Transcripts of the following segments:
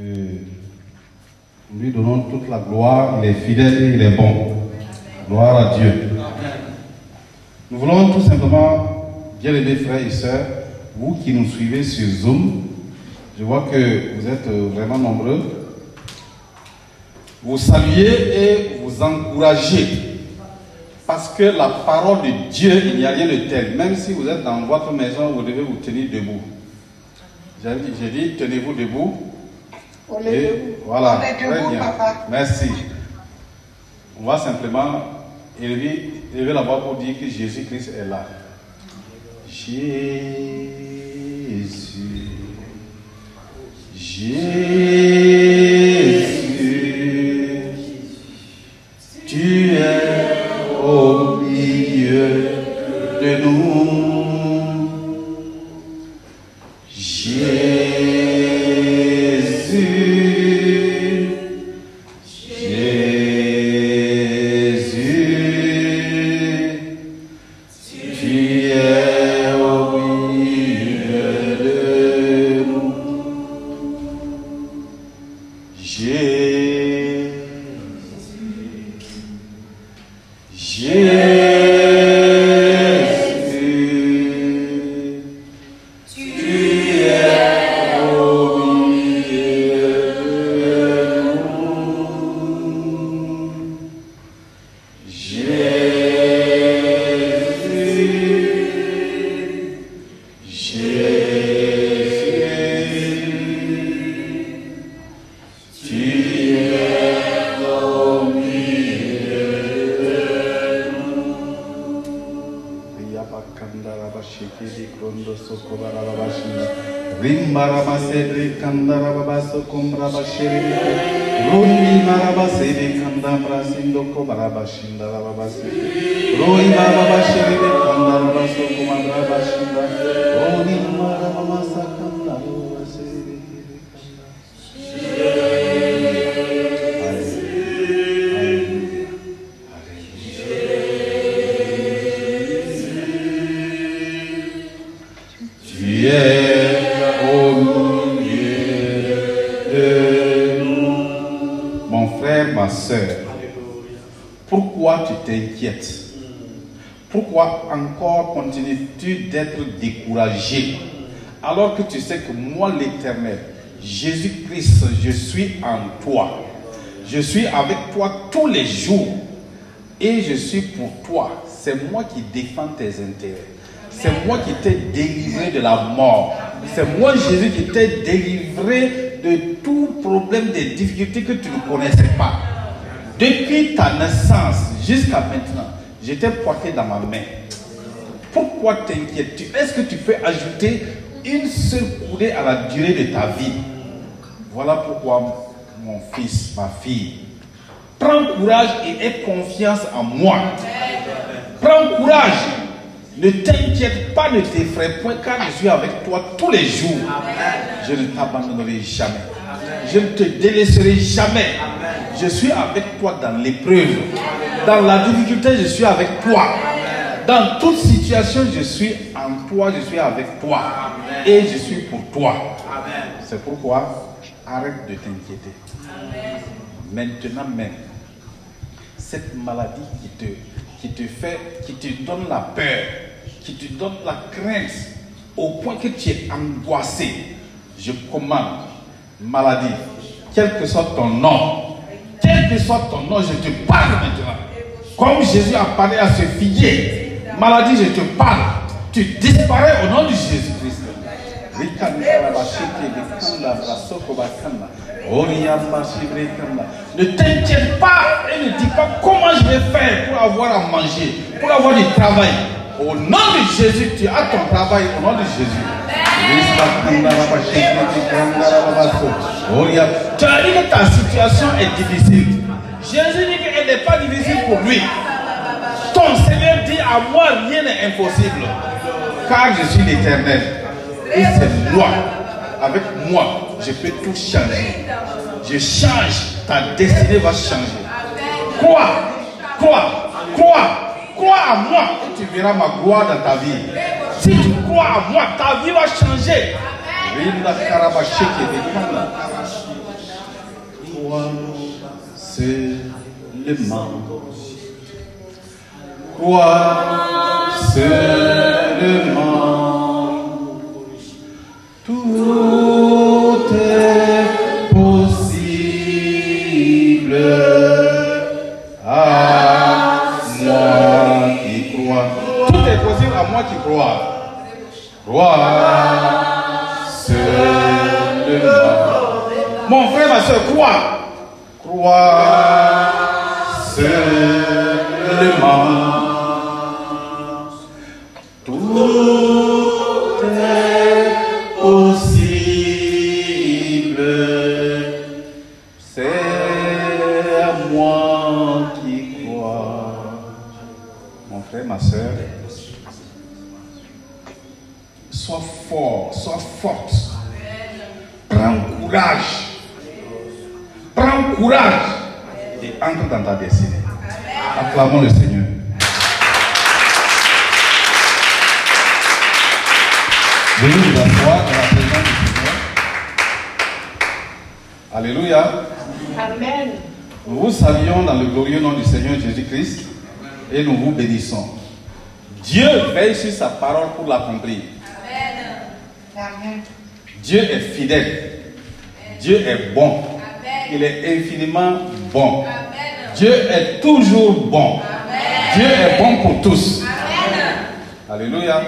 Et nous lui donnons toute la gloire, il est fidèle et il est bon. Gloire à Dieu. Nous voulons tout simplement, bien aimés frères et sœurs, vous qui nous suivez sur Zoom, je vois que vous êtes vraiment nombreux, vous saluer et vous encourager. Parce que la parole de Dieu, il n'y a rien de tel. Même si vous êtes dans votre maison, vous devez vous tenir debout. J'ai dit, tenez-vous debout. On est Et debout. voilà, On est très debout, bien. papa. Merci. On va simplement élever, élever la voix pour dire que Jésus-Christ est là. Jésus. Jésus. Soeur, pourquoi tu t'inquiètes Pourquoi encore continues-tu d'être découragé alors que tu sais que moi, l'Éternel, Jésus-Christ, je suis en toi. Je suis avec toi tous les jours et je suis pour toi. C'est moi qui défends tes intérêts. C'est moi qui t'ai délivré de la mort. C'est moi, Jésus, qui t'ai délivré de tout problème, des difficultés que tu ne connaissais pas. Depuis ta naissance jusqu'à maintenant, je t'ai porté dans ma main. Pourquoi t'inquiètes-tu? Est-ce que tu peux ajouter une seule coudée à la durée de ta vie? Voilà pourquoi, mon fils, ma fille, prends courage et aie confiance en moi. Prends courage. Ne t'inquiète pas, ne t'effraie point, car je suis avec toi tous les jours. Je ne t'abandonnerai jamais. Je ne te délaisserai jamais. Je suis avec toi dans l'épreuve. Dans la difficulté, je suis avec toi. Dans toute situation, je suis en toi, je suis avec toi. Et je suis pour toi. C'est pourquoi arrête de t'inquiéter. Maintenant même, cette maladie qui te, qui te fait, qui te donne la peur, qui te donne la crainte, au point que tu es angoissé, je commande, maladie, quel que soit ton nom, quel que soit ton nom, je te parle maintenant. Comme Jésus a parlé à ce figuier, maladie, je te parle. Tu disparais au nom de Jésus-Christ. Ne t'inquiète pas et ne dis pas comment je vais faire pour avoir à manger, pour avoir du travail. Au nom de Jésus, tu as ton travail au nom de Jésus. Tu as dit que ta situation est difficile. Jésus dit qu'elle n'est pas difficile pour lui. Ton Seigneur dit à moi, rien n'est impossible. Car je suis l'éternel. Et c'est moi. Avec moi, je peux tout changer. Je change. Ta destinée va changer. Crois, crois, crois, crois à moi et tu verras ma gloire dans ta vie. Si tu à moi, ta vie va changer. Crois seulement. Crois seulement. Tout est possible à moi qui crois. Tout est possible à moi qui crois. Crois seulement. Mon frère, ma soeur, crois. Crois seulement. Tout courage. Prends courage et entre dans ta destinée. Acclamons le Seigneur. Venez vous asseoir dans la présence du Seigneur. Alléluia. Amen. Nous vous saluons dans le glorieux nom du Seigneur Jésus-Christ et nous vous bénissons. Dieu veille sur sa parole pour l'accomplir. Amen. Dieu est fidèle. Dieu est bon. Il est infiniment bon. Dieu est toujours bon. Dieu est bon pour tous. Alléluia.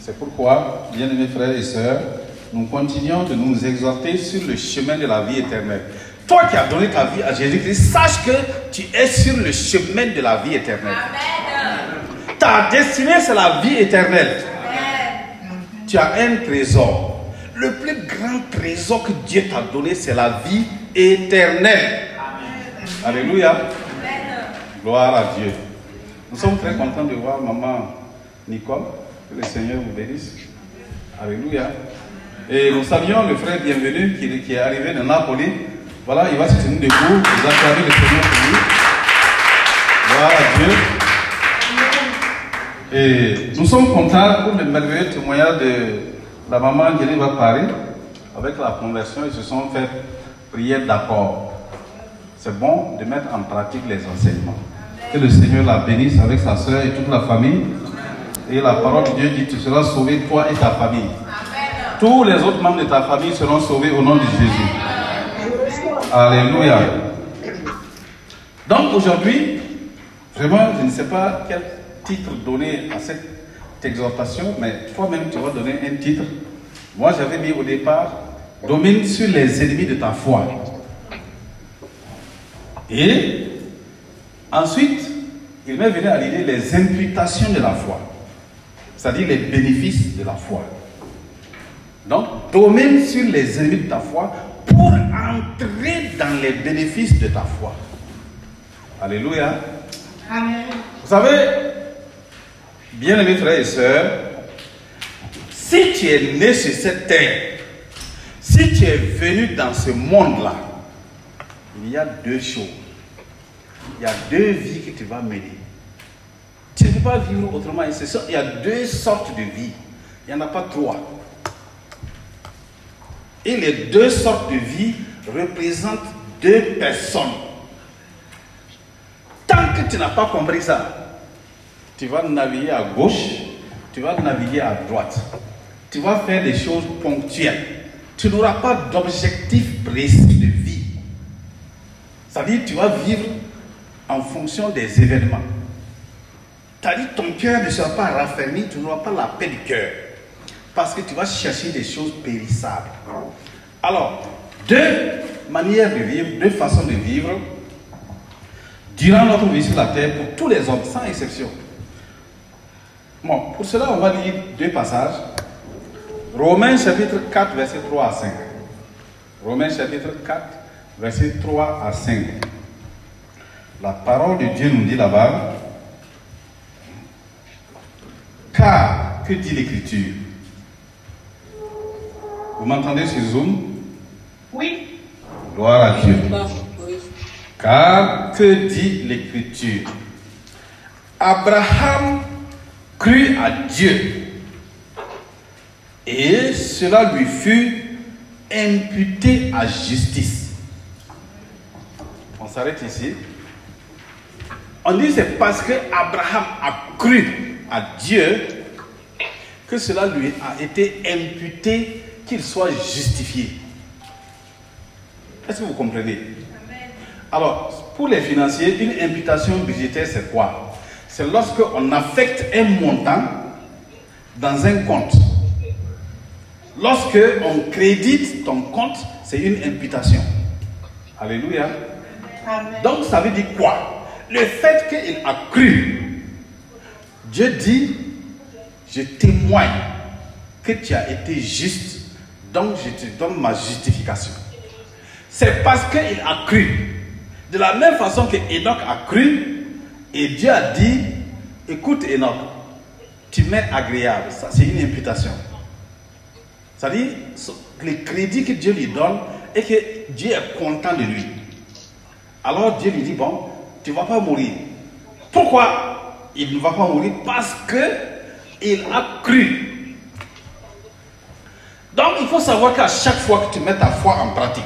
C'est pourquoi, bien-aimés frères et sœurs, nous continuons de nous exhorter sur le chemin de la vie éternelle. Toi qui as donné ta vie à Jésus-Christ, sache que tu es sur le chemin de la vie éternelle. Ta destinée, c'est la vie éternelle. Tu as un trésor. Le plus grand trésor que Dieu t'a donné, c'est la vie éternelle. Alléluia. Gloire à Dieu. Nous sommes très contents de voir maman Nicole. Que le Seigneur vous bénisse. Alléluia. Et nous saluons le frère bienvenu qui, qui est arrivé de Napoli. Voilà, il va se tenir debout. Vous acclamez le Seigneur pour lui. Gloire à Dieu. Et nous sommes contents pour le merveilleux témoignage de la maman qui va Paris avec la conversion. Ils se sont fait prière d'accord. C'est bon de mettre en pratique les enseignements. Que le Seigneur la bénisse avec sa soeur et toute la famille. Et la parole de Dieu dit Tu seras sauvé, toi et ta famille. Tous les autres membres de ta famille seront sauvés au nom de Jésus. Alléluia. Donc aujourd'hui, vraiment, je ne sais pas quel titre donner à cette exhortation, mais toi-même, tu vas donner un titre. Moi, j'avais mis au départ Domine sur les ennemis de ta foi. Et ensuite, il m'est venu à l'idée les imputations de la foi, c'est-à-dire les bénéfices de la foi. Donc, domine sur les ennemis de ta foi pour entrer dans les bénéfices de ta foi. Alléluia. Amen. Vous savez, bien-aimés frères et sœurs, si tu es né sur cette terre, si tu es venu dans ce monde-là, il y a deux choses. Il y a deux vies que tu vas mener. Tu ne peux pas vivre autrement. Il y a deux sortes de vie. Il n'y en a pas trois. Et les deux sortes de vie représentent deux personnes. Tant que tu n'as pas compris ça, tu vas naviguer à gauche, tu vas naviguer à droite. Tu vas faire des choses ponctuelles. Tu n'auras pas d'objectif précis de vie. C'est-à-dire tu vas vivre en fonction des événements. C'est-à-dire ton cœur ne sera pas raffermi, tu n'auras pas la paix du cœur. Parce que tu vas chercher des choses périssables. Alors, deux manières de vivre, deux façons de vivre durant notre vie sur la terre pour tous les hommes, sans exception. Bon, pour cela, on va lire deux passages. Romains chapitre 4, verset 3 à 5. Romains chapitre 4, verset 3 à 5. La parole de Dieu nous dit là-bas, car, que dit l'Écriture? Vous m'entendez sur Zoom? Oui. Gloire à Dieu. Car que dit l'Écriture? Abraham crut à Dieu Et cela lui fut imputé à justice. On s'arrête ici. On dit c'est parce que Abraham a cru à Dieu que cela lui a été imputé qu'il soit justifié. Est-ce que vous comprenez? Alors, pour les financiers, une imputation budgétaire, c'est quoi? C'est lorsque on affecte un montant dans un compte. Lorsque on crédite ton compte, c'est une imputation. Alléluia. Amen. Donc ça veut dire quoi? Le fait qu'il a cru, Dieu dit, je témoigne que tu as été juste, donc je te donne ma justification. C'est parce qu'il a cru. De la même façon que Enoch a cru, et Dieu a dit, écoute Enoch, tu m'es agréable. Ça, c'est une imputation. C'est-à-dire, le crédit que Dieu lui donne et que Dieu est content de lui. Alors Dieu lui dit, bon, tu ne vas pas mourir. Pourquoi il ne va pas mourir? Parce que il a cru. Donc il faut savoir qu'à chaque fois que tu mets ta foi en pratique,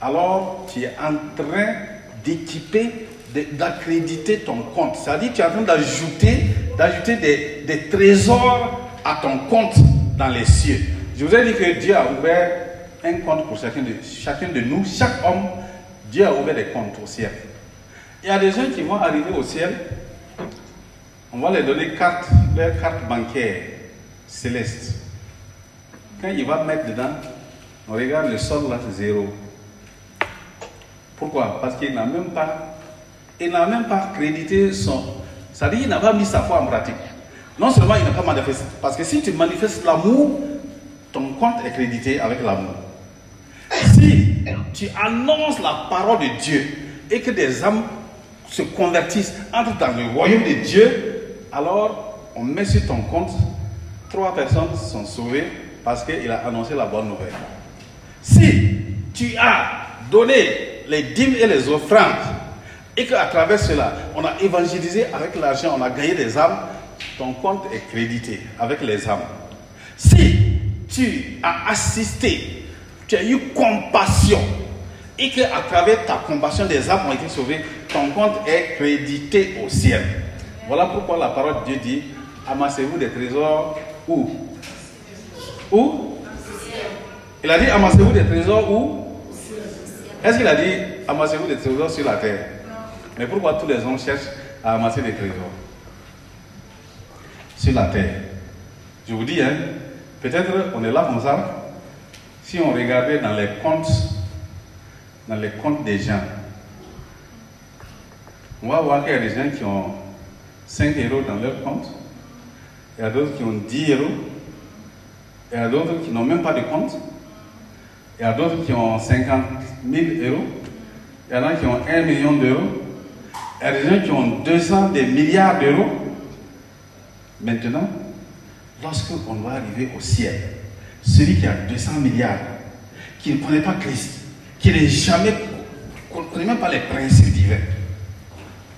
alors tu es en train d'équiper, d'accréditer ton compte. C'est-à-dire tu es en train d'ajouter, d'ajouter des, des trésors à ton compte dans les cieux. Je vous ai dit que Dieu a ouvert un compte pour chacun de, chacun de nous. Chaque homme, Dieu a ouvert des comptes au ciel. Il y a des gens qui vont arriver au ciel, on va leur donner carte, leur carte bancaire céleste. Quand il va mettre dedans, on regarde le sol là, c'est zéro. Pourquoi? Parce qu'il n'a même pas, il n'a même pas crédité son. C'est-à-dire qu'il n'a pas mis sa foi en pratique. Non seulement il n'a pas manifesté, parce que si tu manifestes l'amour, ton compte est crédité avec l'amour. Si tu annonces la parole de Dieu et que des âmes se convertissent, entrent dans le royaume de Dieu, alors on met sur ton compte, trois personnes sont sauvées parce qu'il a annoncé la bonne nouvelle. Si tu as donné les dîmes et les offrandes et qu'à travers cela, on a évangélisé avec l'argent, on a gagné des âmes, ton compte est crédité avec les âmes. Si tu as assisté, tu as eu compassion et qu'à travers ta compassion, des âmes ont été sauvées, ton compte est crédité au ciel. Voilà pourquoi la parole de Dieu dit amassez-vous des trésors où? Où? Il a dit amassez-vous des trésors où? Est-ce qu'il a dit amassez-vous des trésors sur la terre? Mais pourquoi tous les hommes cherchent à amasser des trésors Sur la terre? Je vous dis, hein, peut-être on est là comme ça. Si on regardait dans les comptes, dans les comptes des gens, on va voir qu'il y a des gens qui ont 5 euros dans leur compte, il y a d'autres qui ont 10 euros, il y a d'autres qui n'ont même pas de compte, il y a d'autres qui ont 50 000 euros, il y en a qui ont 1 million d'euros, il gens qui ont 200 des milliards d'euros. Maintenant, lorsqu'on va arriver au ciel, celui qui a 200 milliards, qui ne connaît pas Christ, qui n'est jamais, ne connaît même pas les principes divins,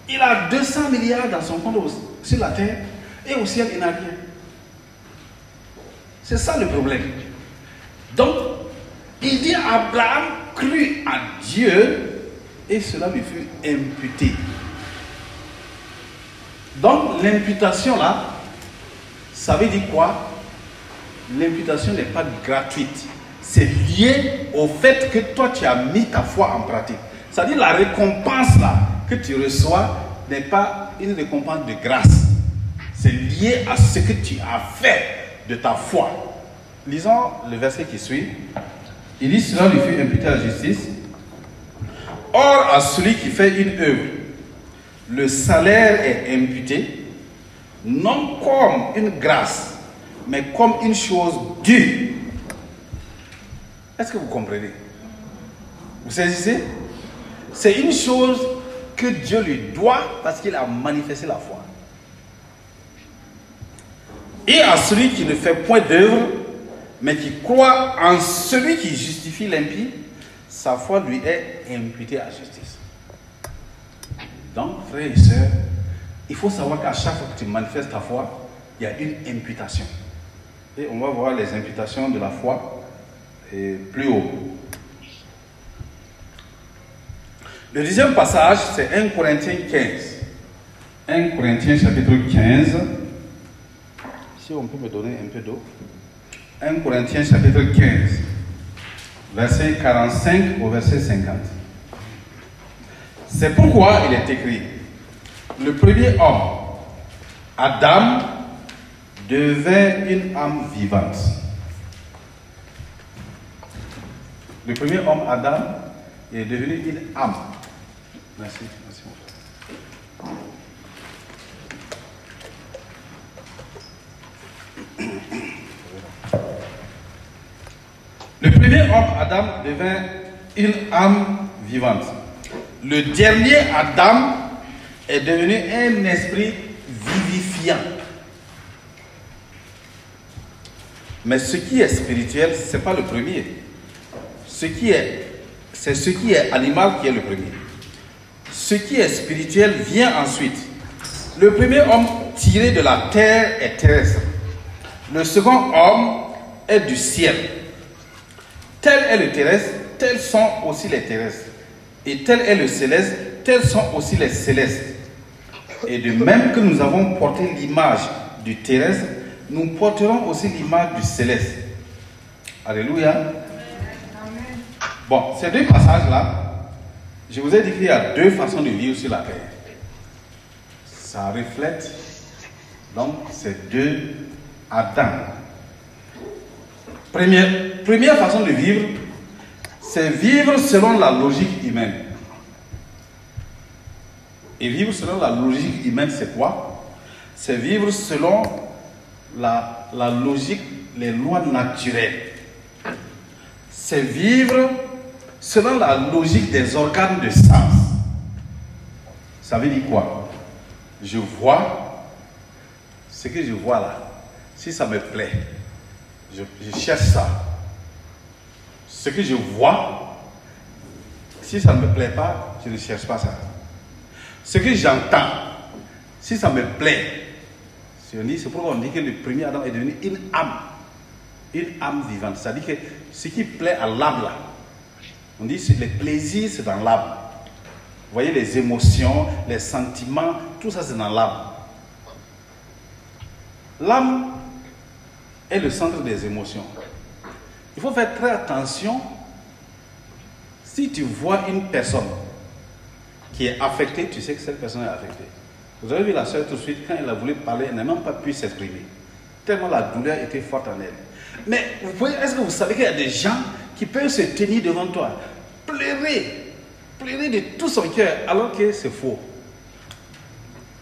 il a 200 milliards dans son compte sur la terre et au ciel, il n'a rien. C'est ça le problème. Donc, il dit Abraham crut à Dieu et cela lui fut imputé. Donc, l'imputation là, ça veut dire quoi? L'imputation n'est pas gratuite. C'est lié au fait que toi, tu as mis ta foi en pratique. C'est-à-dire la récompense là que tu reçois n'est pas une récompense de grâce. C'est lié à ce que tu as fait de ta foi. Lisons le verset qui suit. Il dit cela lui fut imputé à la justice. Or, à celui qui fait une œuvre, le salaire est imputé, non comme une grâce, mais comme une chose due. Est-ce que vous comprenez? Vous saisissez? C'est une chose que Dieu lui doit parce qu'il a manifesté la foi. Et à celui qui ne fait point d'œuvre, mais qui croit en celui qui justifie l'impie, sa foi lui est imputée à justice. Donc, frères et sœurs, il faut savoir qu'à chaque fois que tu manifestes ta foi, il y a une imputation. Et on va voir les imputations de la foi plus haut. Le deuxième passage, c'est 1 Corinthiens 15. 1 Corinthiens chapitre 15. Si on peut me donner un peu d'eau. 1 Corinthiens chapitre 15, verset 45 au verset 50. C'est pourquoi il est écrit, le premier homme, Adam, devint une âme vivante. Le premier homme, Adam, est devenu une âme. Merci, merci. Le premier homme, Adam, devint une âme vivante. Le dernier Adam est devenu un esprit vivifiant. Mais ce qui est spirituel, ce n'est pas le premier. Ce qui est, c'est ce qui est animal qui est le premier. Ce qui est spirituel vient ensuite. Le premier homme tiré de la terre est terrestre. Le second homme est du ciel. Tel est le terrestre, tels sont aussi les terrestres. Et tel est le céleste, tels sont aussi les célestes. Et de même que nous avons porté l'image du terrestre, nous porterons aussi l'image du céleste. Alléluia. Bon, ces deux passages-là, je vous ai dit qu'il y a deux façons de vivre sur la terre. Ça reflète donc ces deux Adam. Première, première façon de vivre, c'est vivre selon la logique humaine. Et vivre selon la logique humaine, c'est quoi? C'est vivre selon la, logique, les lois naturelles. C'est vivre selon la logique des organes de sens. Ça veut dire quoi? Je vois ce que je vois là. Si ça me plaît, je cherche ça. Ce que je vois, si ça ne me plaît pas, je ne cherche pas ça. Ce que j'entends, si ça me plaît, c'est pourquoi on dit que le premier Adam est devenu une âme. Une âme vivante. C'est-à-dire que ce qui plaît à l'âme là, on dit que les plaisirs, c'est dans l'âme. Vous voyez les émotions, les sentiments, tout ça c'est dans l'âme. L'âme est le centre des émotions. Il faut faire très attention. Si tu vois une personne qui est affectée, tu sais que cette personne est affectée. Vous avez vu la soeur tout de suite, quand elle a voulu parler, elle n'a même pas pu s'exprimer. Tellement la douleur était forte en elle. Mais est-ce que vous savez qu'il y a des gens qui peuvent se tenir devant toi, pleurer, pleurer de tout son cœur, alors que c'est faux?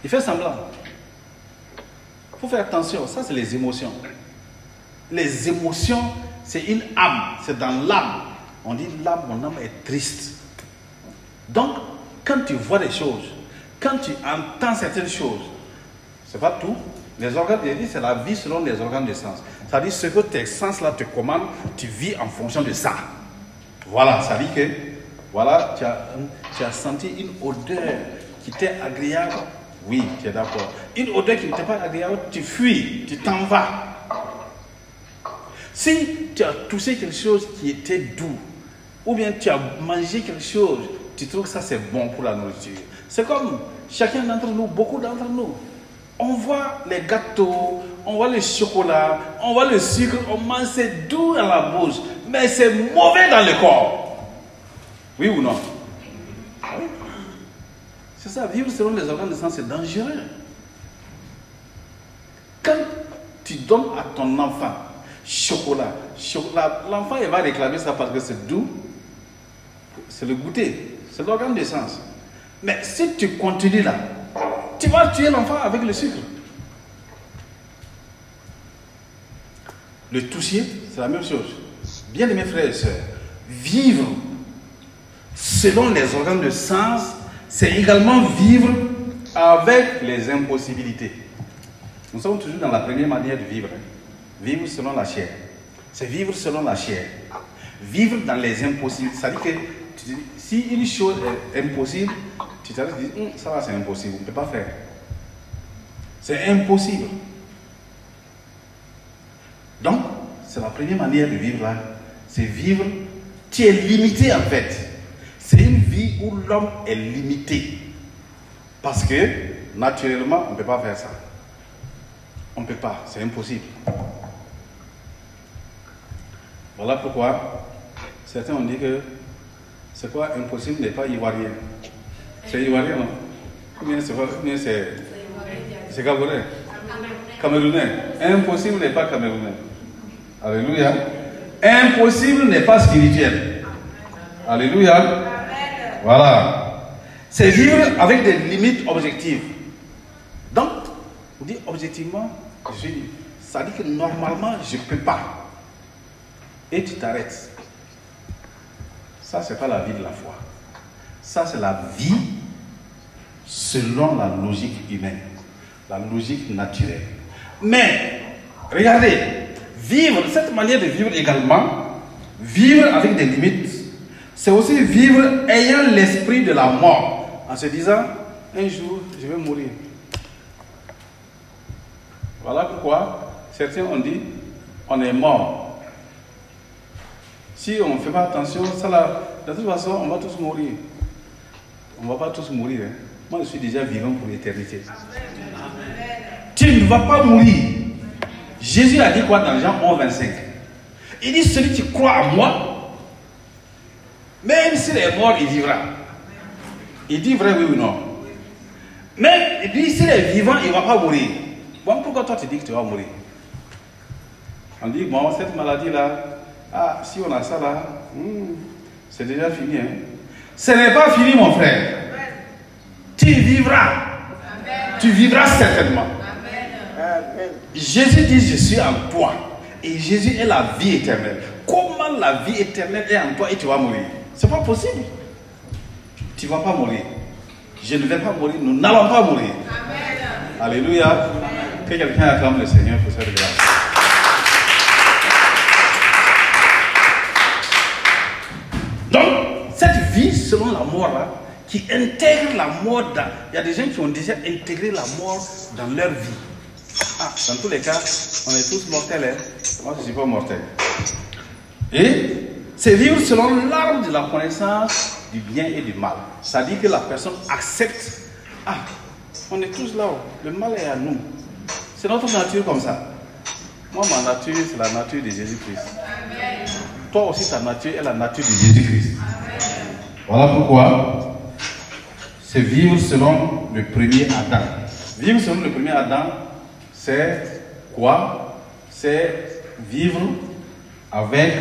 Il fait semblant. Il faut faire attention, ça c'est les émotions. Les émotions, c'est une âme, c'est dans l'âme. On dit l'âme, mon âme est triste. Donc, quand tu vois des choses, quand tu entends certaines choses, c'est pas tout. Les organes, c'est la vie selon les organes de sens. C'est-à-dire ce que tes sens là te commandent, tu vis en fonction de ça. Voilà, ça dit que, voilà, tu as, tu as senti une odeur qui t'est agréable. Oui, tu es d'accord. Une odeur qui ne t'est pas agréable, tu fuis, tu t'en vas. Si tu as touché quelque chose qui était doux, ou bien tu as mangé quelque chose, tu trouves que ça c'est bon pour la nourriture. C'est comme chacun d'entre nous, beaucoup d'entre nous. On voit les gâteaux, on voit le chocolat, on voit le sucre, on mange, c'est doux dans la bouche, mais c'est mauvais dans le corps. Oui ou non? C'est ça, vivre selon les organes de sens, c'est dangereux. Quand tu donnes à ton enfant chocolat, l'enfant il va réclamer ça parce que c'est doux, c'est le goûter, c'est l'organe de sens. Mais si tu continues là, tu vas tuer l'enfant avec le sucre. Le toucher, c'est la même chose. Bien aimés frères et sœurs, vivre selon les organes de sens, c'est également vivre avec les impossibilités. Nous sommes toujours dans la première manière de vivre. hein. Vivre selon la chair. C'est vivre selon la chair. Vivre dans les impossibilités. C'est-à-dire que si une chose est impossible, tu et dis, Hum, ça va, c'est impossible, on ne peut pas faire. C'est impossible. Donc, c'est la première manière de vivre là. C'est vivre, tu es limité en fait. C'est une vie où l'homme est limité. Parce que, naturellement, on ne peut pas faire ça. On ne peut pas, c'est impossible. Voilà pourquoi certains ont dit que c'est quoi impossible n'est pas ivoirien. C'est ivoirien, non? Ou bien c'est c'est. C'est camerounais Camerounais. Impossible n'est pas camerounais. Alléluia. Impossible n'est pas spirituel. Alléluia. Voilà. C'est vivre avec des limites objectives. Donc, vous dites objectivement, je ça dit que normalement, je ne peux pas. Et tu t'arrêtes. Ça, ce n'est pas la vie de la foi. Ça, c'est la vie selon la logique humaine, la logique naturelle. Mais, regardez, vivre, cette manière de vivre également, vivre avec des limites, c'est aussi vivre ayant l'esprit de la mort, en se disant, un jour, je vais mourir. Voilà pourquoi certains ont dit, on est mort. Si on ne fait pas attention, ça là, de toute façon, on va tous mourir. On ne va pas tous mourir. Hein. Moi, je suis déjà vivant pour l'éternité. Tu ne vas pas mourir. Jésus a dit quoi dans Jean 11, 25 Il dit, celui qui croit à moi, même s'il est mort, il vivra. Il dit vrai, oui ou non? Mais il dit, s'il est vivant, il ne va pas mourir. Bon, pourquoi toi tu dis que tu vas mourir? On dit, bon, cette maladie-là, ah, si on a ça là, hmm, c'est déjà fini. Hein? Ce n'est pas fini, mon frère. Tu vivras. Tu vivras certainement. Jésus dit, je suis en toi. Et Jésus est la vie éternelle. Comment la vie éternelle est en toi et tu vas mourir? C'est pas possible. Tu ne vas pas mourir. Je ne vais pas mourir. Nous n'allons pas mourir. Alléluia. Que quelqu'un acclame le Seigneur pour cette grâce. Selon la mort là, qui intègre la mort dans. Il y a des gens qui ont déjà intégré la mort dans leur vie. Ah, dans tous les cas, on est tous mortels. Hein? Moi, je ne suis pas mortel. Et c'est vivre selon l'arme de la connaissance du bien et du mal. Ça dit que la personne accepte. Ah, on est tous là. Le mal est à nous. C'est notre nature comme ça. Moi, ma nature, c'est la nature de Jésus-Christ. Toi aussi, ta nature est la nature de Jésus-Christ. Voilà pourquoi c'est vivre selon le premier Adam. Vivre selon le premier Adam, c'est quoi? C'est vivre avec,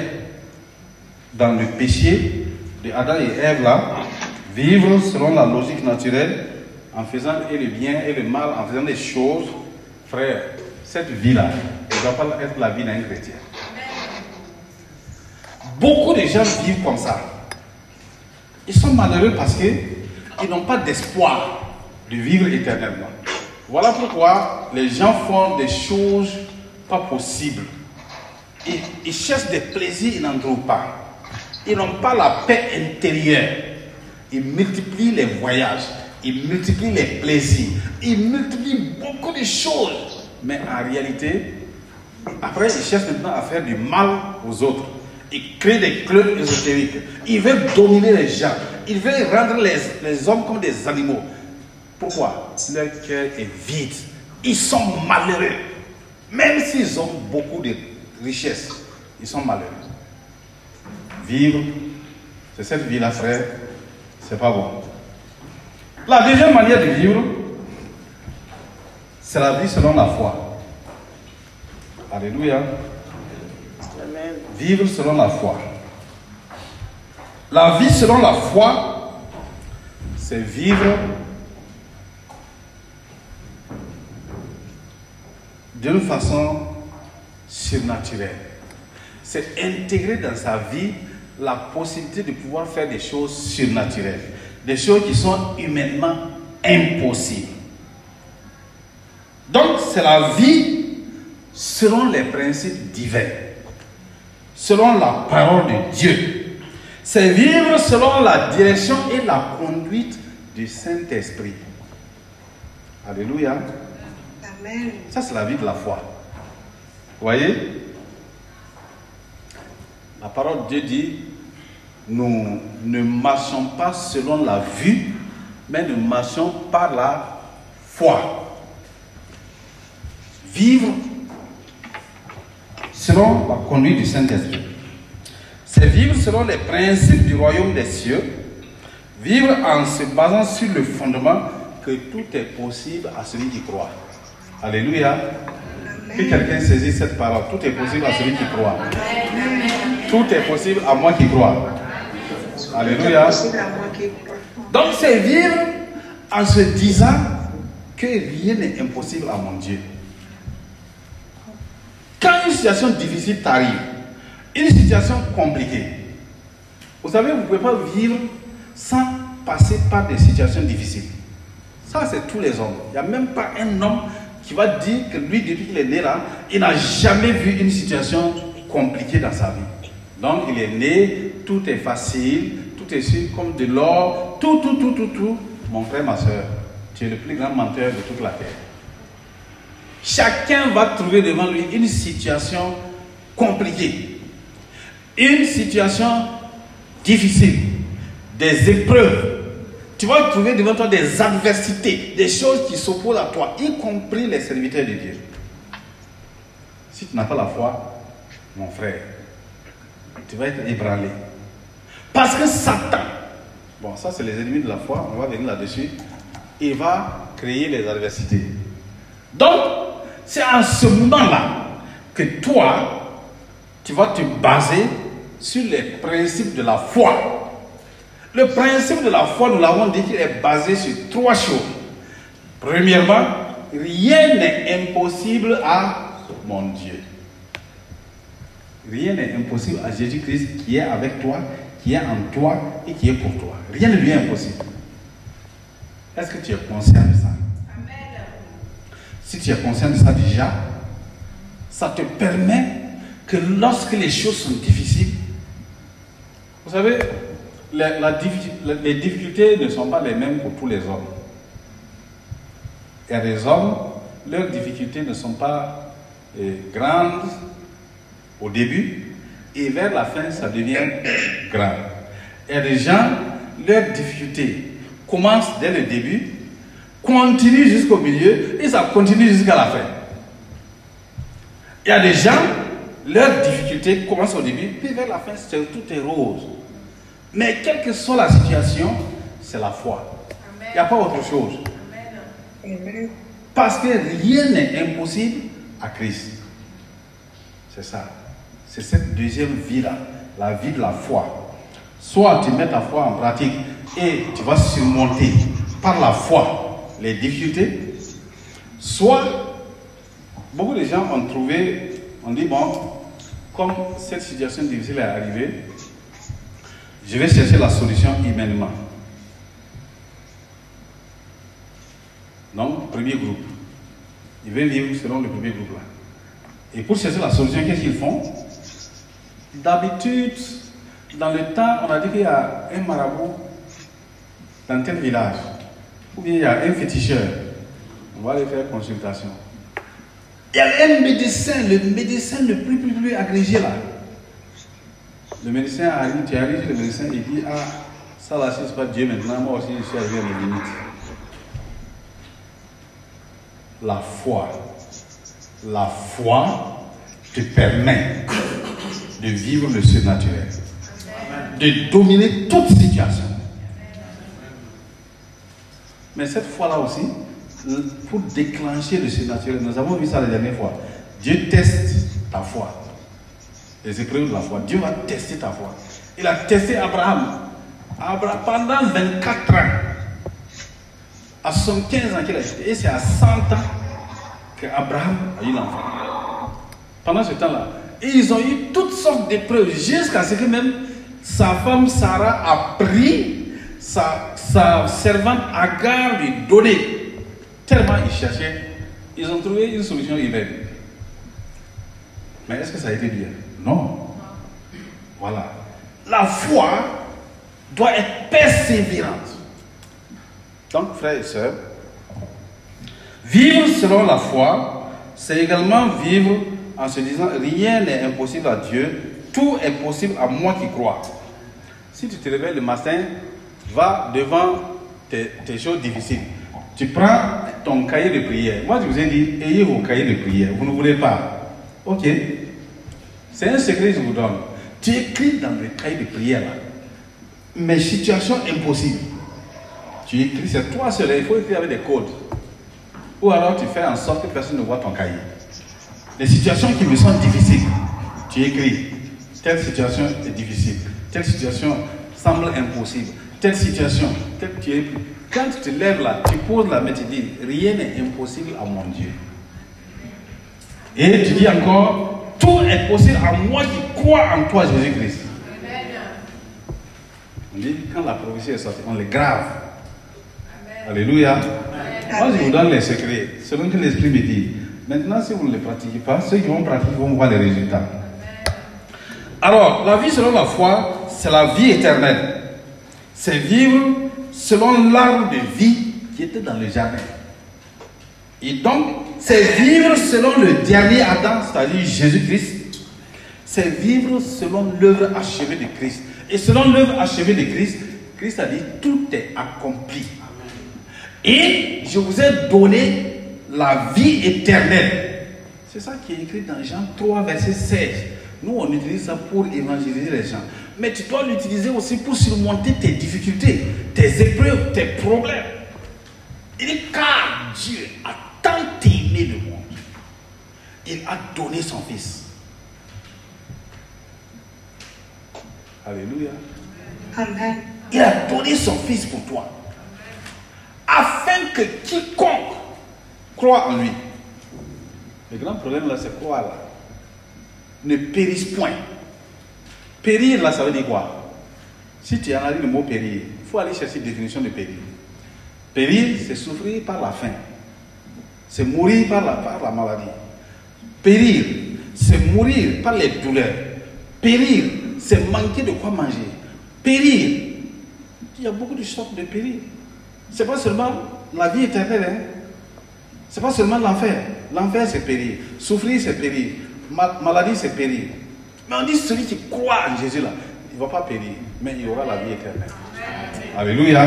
dans le péché de Adam et Ève là, vivre selon la logique naturelle, en faisant et le bien et le mal, en faisant des choses, frère, cette vie-là, elle ne doit pas être la vie d'un chrétien. Beaucoup de gens vivent comme ça. Ils sont malheureux parce qu'ils n'ont pas d'espoir de vivre éternellement. Voilà pourquoi les gens font des choses pas possibles. Ils, cherchent des plaisirs, ils n'en trouvent pas. Ils n'ont pas la paix intérieure. Ils multiplient les voyages, ils multiplient les plaisirs, ils multiplient beaucoup de choses. Mais en réalité, après, ils cherchent maintenant à faire du mal aux autres. Ils créent des clubs ésotériques. Ils veulent dominer les gens. Ils veulent rendre les, les hommes comme des animaux. Pourquoi? Leur cœur est vide. Ils sont malheureux. Même s'ils ont beaucoup de richesses, ils sont malheureux. Vivre, c'est cette vie-là, frère, c'est pas bon. La deuxième manière de vivre, c'est la vie selon la foi. Alléluia. Vivre selon la foi. La vie selon la foi, c'est vivre d'une façon surnaturelle. C'est intégrer dans sa vie la possibilité de pouvoir faire des choses surnaturelles, des choses qui sont humainement impossibles. Donc, c'est la vie selon les principes divins, selon la parole de Dieu. C'est vivre selon la direction et la conduite du Saint-Esprit. Alléluia. Amen. Ça, c'est la vie de la foi. Vous voyez? La parole de Dieu dit, nous ne marchons pas selon la vue, mais nous marchons par la foi. Vivre selon la conduite du Saint-Esprit. C'est vivre selon les principes du royaume des cieux, vivre en se basant sur le fondement que tout est possible à celui qui croit. Alléluia. Que quelqu'un saisisse cette parole. Tout est possible à celui qui croit. Tout est possible à moi qui crois. Alléluia. Donc c'est vivre en se disant que rien n'est impossible à mon Dieu. Quand une situation difficile t'arrive, une situation compliquée, vous savez, vous ne pouvez pas vivre sans passer par des situations difficiles. Ça, c'est tous les hommes. Il n'y a même pas un homme qui va dire que lui, depuis qu'il est né là, il n'a jamais vu une situation compliquée dans sa vie. Donc, il est né, tout est facile, tout est sûr comme de l'or, tout, tout, tout, tout, tout. Mon frère, ma soeur, tu es le plus grand menteur de toute la terre. Chacun va trouver devant lui une situation compliquée, une situation difficile, des épreuves. Tu vas trouver devant toi des adversités, des choses qui s'opposent à toi, y compris les serviteurs de Dieu. Si tu n'as pas la foi, mon frère, tu vas être ébranlé. Parce que Satan, bon, ça c'est les ennemis de la foi, on va venir là-dessus, il va créer les adversités. Donc, c'est en ce moment-là que toi, tu vas te baser sur les principes de la foi. Le principe de la foi, nous l'avons dit qu'il est basé sur trois choses. Premièrement, rien n'est impossible à mon Dieu. Rien n'est impossible à Jésus-Christ qui est avec toi, qui est en toi et qui est pour toi. Rien ne lui est impossible. Est-ce que tu es conscient de ça? Si tu es conscient de ça déjà, ça te permet que lorsque les choses sont difficiles, vous savez, les difficultés ne sont pas les mêmes pour tous les hommes. Il y a des hommes, leurs difficultés ne sont pas eh, grandes au début et vers la fin, ça devient grand. Il y a des gens, leurs difficultés commencent dès le début, continuent jusqu'au milieu et ça continue jusqu'à la fin. Il y a des gens, leurs difficultés commencent au début, puis vers la fin, tout est rose. Mais quelle que soit la situation, c'est la foi. Il n'y a pas autre chose. Parce que rien n'est impossible à Christ. C'est ça. C'est cette deuxième vie-là, la vie de la foi. Soit tu mets ta foi en pratique et tu vas surmonter par la foi les difficultés, soit beaucoup de gens ont trouvé, on dit, bon, comme cette situation difficile est arrivée, je vais chercher la solution humainement. Donc, premier groupe. Ils veulent vivre selon le premier groupe là. Et pour chercher la solution, qu'est-ce qu'ils font? D'habitude, dans le temps, on a dit qu'il y a un marabout dans tel village. Ou bien il y a un féticheur. On va aller faire consultation. Il y a un médecin, le médecin le plus, plus, plus agrégé là. Le médecin arrive, tu arrives, le médecin il dit Ah, ça là, c'est pas Dieu maintenant, moi aussi je suis arrivé à mes limites. La foi, la foi te permet de vivre le surnaturel, de dominer toute situation. Mais cette fois-là aussi, pour déclencher le surnaturel, nous avons vu ça la dernière fois. Dieu teste ta foi. Les épreuves de la foi. Dieu va tester ta foi. Il a testé Abraham. Abraham pendant 24 ans. À 75 ans qu'il a été. Et c'est à 100 ans qu'Abraham a eu l'enfant. Pendant ce temps-là. Ils ont eu toutes sortes d'épreuves jusqu'à ce que même sa femme Sarah a pris sa, sa servante Agar lui donner. Tellement ils cherchaient. Ils ont trouvé une solution humaine. Mais est-ce que ça a été bien? Non. Voilà. La foi doit être persévérante. Donc, frères et sœurs, vivre selon la foi, c'est également vivre en se disant rien n'est impossible à Dieu. tout est possible à moi qui crois. Si tu te réveilles le matin, va devant tes, choses difficiles. Tu prends ton cahier de prière. Moi, je vous ai dit, ayez vos cahiers de prière. Vous ne voulez pas. Ok. C'est un secret que je vous donne. Tu écris dans le cahier de prière là. Mes situations impossibles. Tu écris, c'est toi seul. Il faut écrire avec des codes. Ou alors tu fais en sorte que personne ne voit ton cahier. Les situations qui me sont difficiles, tu écris. Telle situation est difficile. Telle situation semble impossible. Telle situation, telle tu es. Quand tu te lèves là, tu poses la main, tu dis rien n'est impossible à mon Dieu. Et tu dis encore tout est possible à moi qui crois en toi, Jésus-Christ. On dit quand la prophétie est sortie, on les grave. Alléluia. Moi, je vous donne les secrets, selon que l'Esprit me dit. Maintenant, si vous ne les pratiquez pas, ceux qui vont pratiquer vont voir les résultats. Alors, la vie selon la foi, c'est la vie éternelle. C'est vivre selon l'arbre de vie qui était dans le jardin. Et donc, c'est vivre selon le dernier Adam, c'est-à-dire Jésus-Christ. C'est vivre selon l'œuvre achevée de Christ. Et selon l'œuvre achevée de Christ, Christ a dit, tout est accompli. Et je vous ai donné la vie éternelle. C'est ça qui est écrit dans Jean 3, verset 16. Nous, on utilise ça pour évangéliser les gens. Mais tu dois l'utiliser aussi pour surmonter tes difficultés, tes épreuves, tes problèmes. Il dit, car Dieu a tant aimé le monde, il a donné son Fils. Alléluia. Amen. Il a donné son Fils pour toi. Afin que quiconque croit en lui. Le grand problème là, c'est quoi là? Ne périsse point. Périr là, ça veut dire quoi? Si tu analyses le mot périr, il faut aller chercher la définition de périr. Périr, c'est souffrir par la faim. C'est mourir par la, par la maladie. Périr, c'est mourir par les douleurs. Périr, c'est manquer de quoi manger. Périr, il y a beaucoup de sortes de périr. C'est pas seulement la vie éternelle, hein. C'est pas seulement l'enfer. L'enfer, c'est périr. Souffrir, c'est périr. Ma- maladie, c'est périr. Mais on dit celui qui croit en Jésus, là, il ne va pas périr, mais il aura la vie éternelle. Alléluia.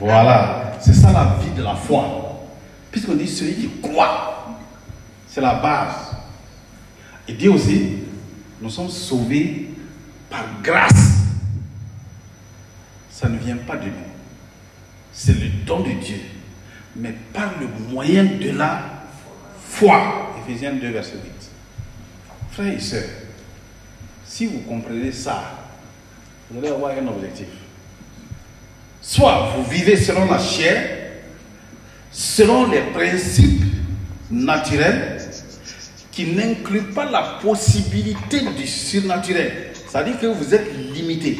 Voilà. C'est ça la vie de la foi. Puisqu'on dit celui qui croit, c'est la base. Il dit aussi, nous sommes sauvés par grâce. Ça ne vient pas de nous. C'est le don de Dieu. Mais par le moyen de la foi. Éphésiens 2, verset 8. Frères et sœurs, si vous comprenez ça, vous allez avoir un objectif. Soit vous vivez selon la chair, selon les principes naturels, qui n'incluent pas la possibilité du surnaturel. C'est-à-dire que vous êtes limité.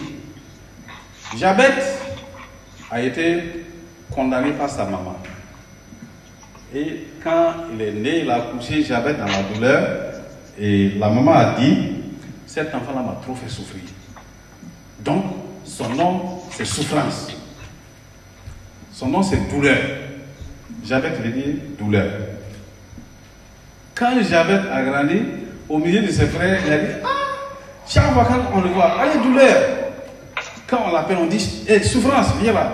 Jabet a été condamné par sa maman. Et quand il est né, il a accouché Jabet dans la douleur. Et la maman a dit, cet enfant-là m'a trop fait souffrir. Donc, son nom, c'est souffrance. Son nom, c'est douleur. Jabet veut dire douleur. Quand Jabet a grandi, au milieu de ses frères, il a dit, ah, chaque fois qu'on le voit, allez, douleur. Quand on l'appelle, on dit, Eh, souffrance, viens là.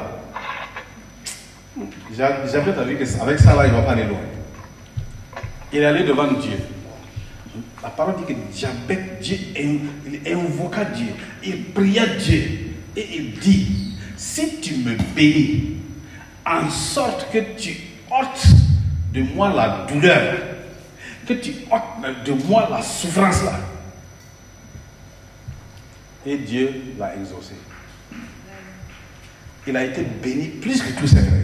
Jabet a vu qu'avec ça, là, il ne va pas aller loin. Il est allé devant Dieu. La parole dit que Jabet, Dieu, il invoqua Dieu. Il pria Dieu. Et il dit, si tu me bénis, en sorte que tu ôtes de moi la douleur, que tu ôtes de moi la souffrance là. Et Dieu l'a exaucé. Il a été béni plus que tous ses frères.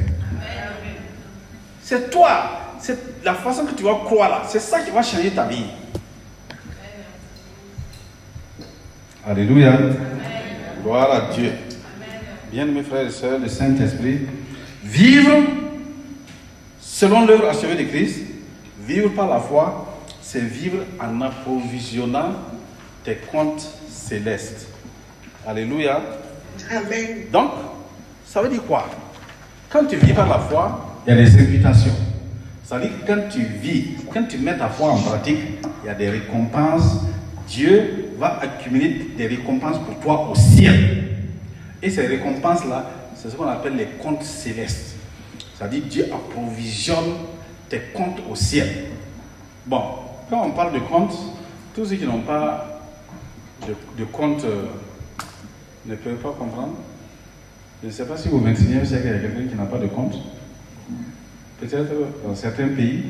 C'est toi, c'est la façon que tu vas croire là, c'est ça qui va changer ta vie. Alléluia. Gloire à Dieu. Bien mes frères et sœurs, le Saint-Esprit, vivre selon l'œuvre achevée de Christ, vivre par la foi, c'est vivre en approvisionnant tes comptes célestes. Alléluia. Amen. Donc, ça veut dire quoi? Quand tu vis par la foi, il y a des invitations. Ça veut dire que quand tu vis, quand tu mets ta foi en pratique, il y a des récompenses. Dieu va accumuler des récompenses pour toi au ciel. Et ces récompenses-là, c'est ce qu'on appelle les comptes célestes. C'est-à-dire Dieu approvisionne tes comptes au ciel. Bon, quand on parle de comptes, tous ceux qui n'ont pas de, de compte euh, ne peuvent pas comprendre. Je ne sais pas si au 21e siècle, il y a quelqu'un qui n'a pas de compte. Peut-être dans certains pays.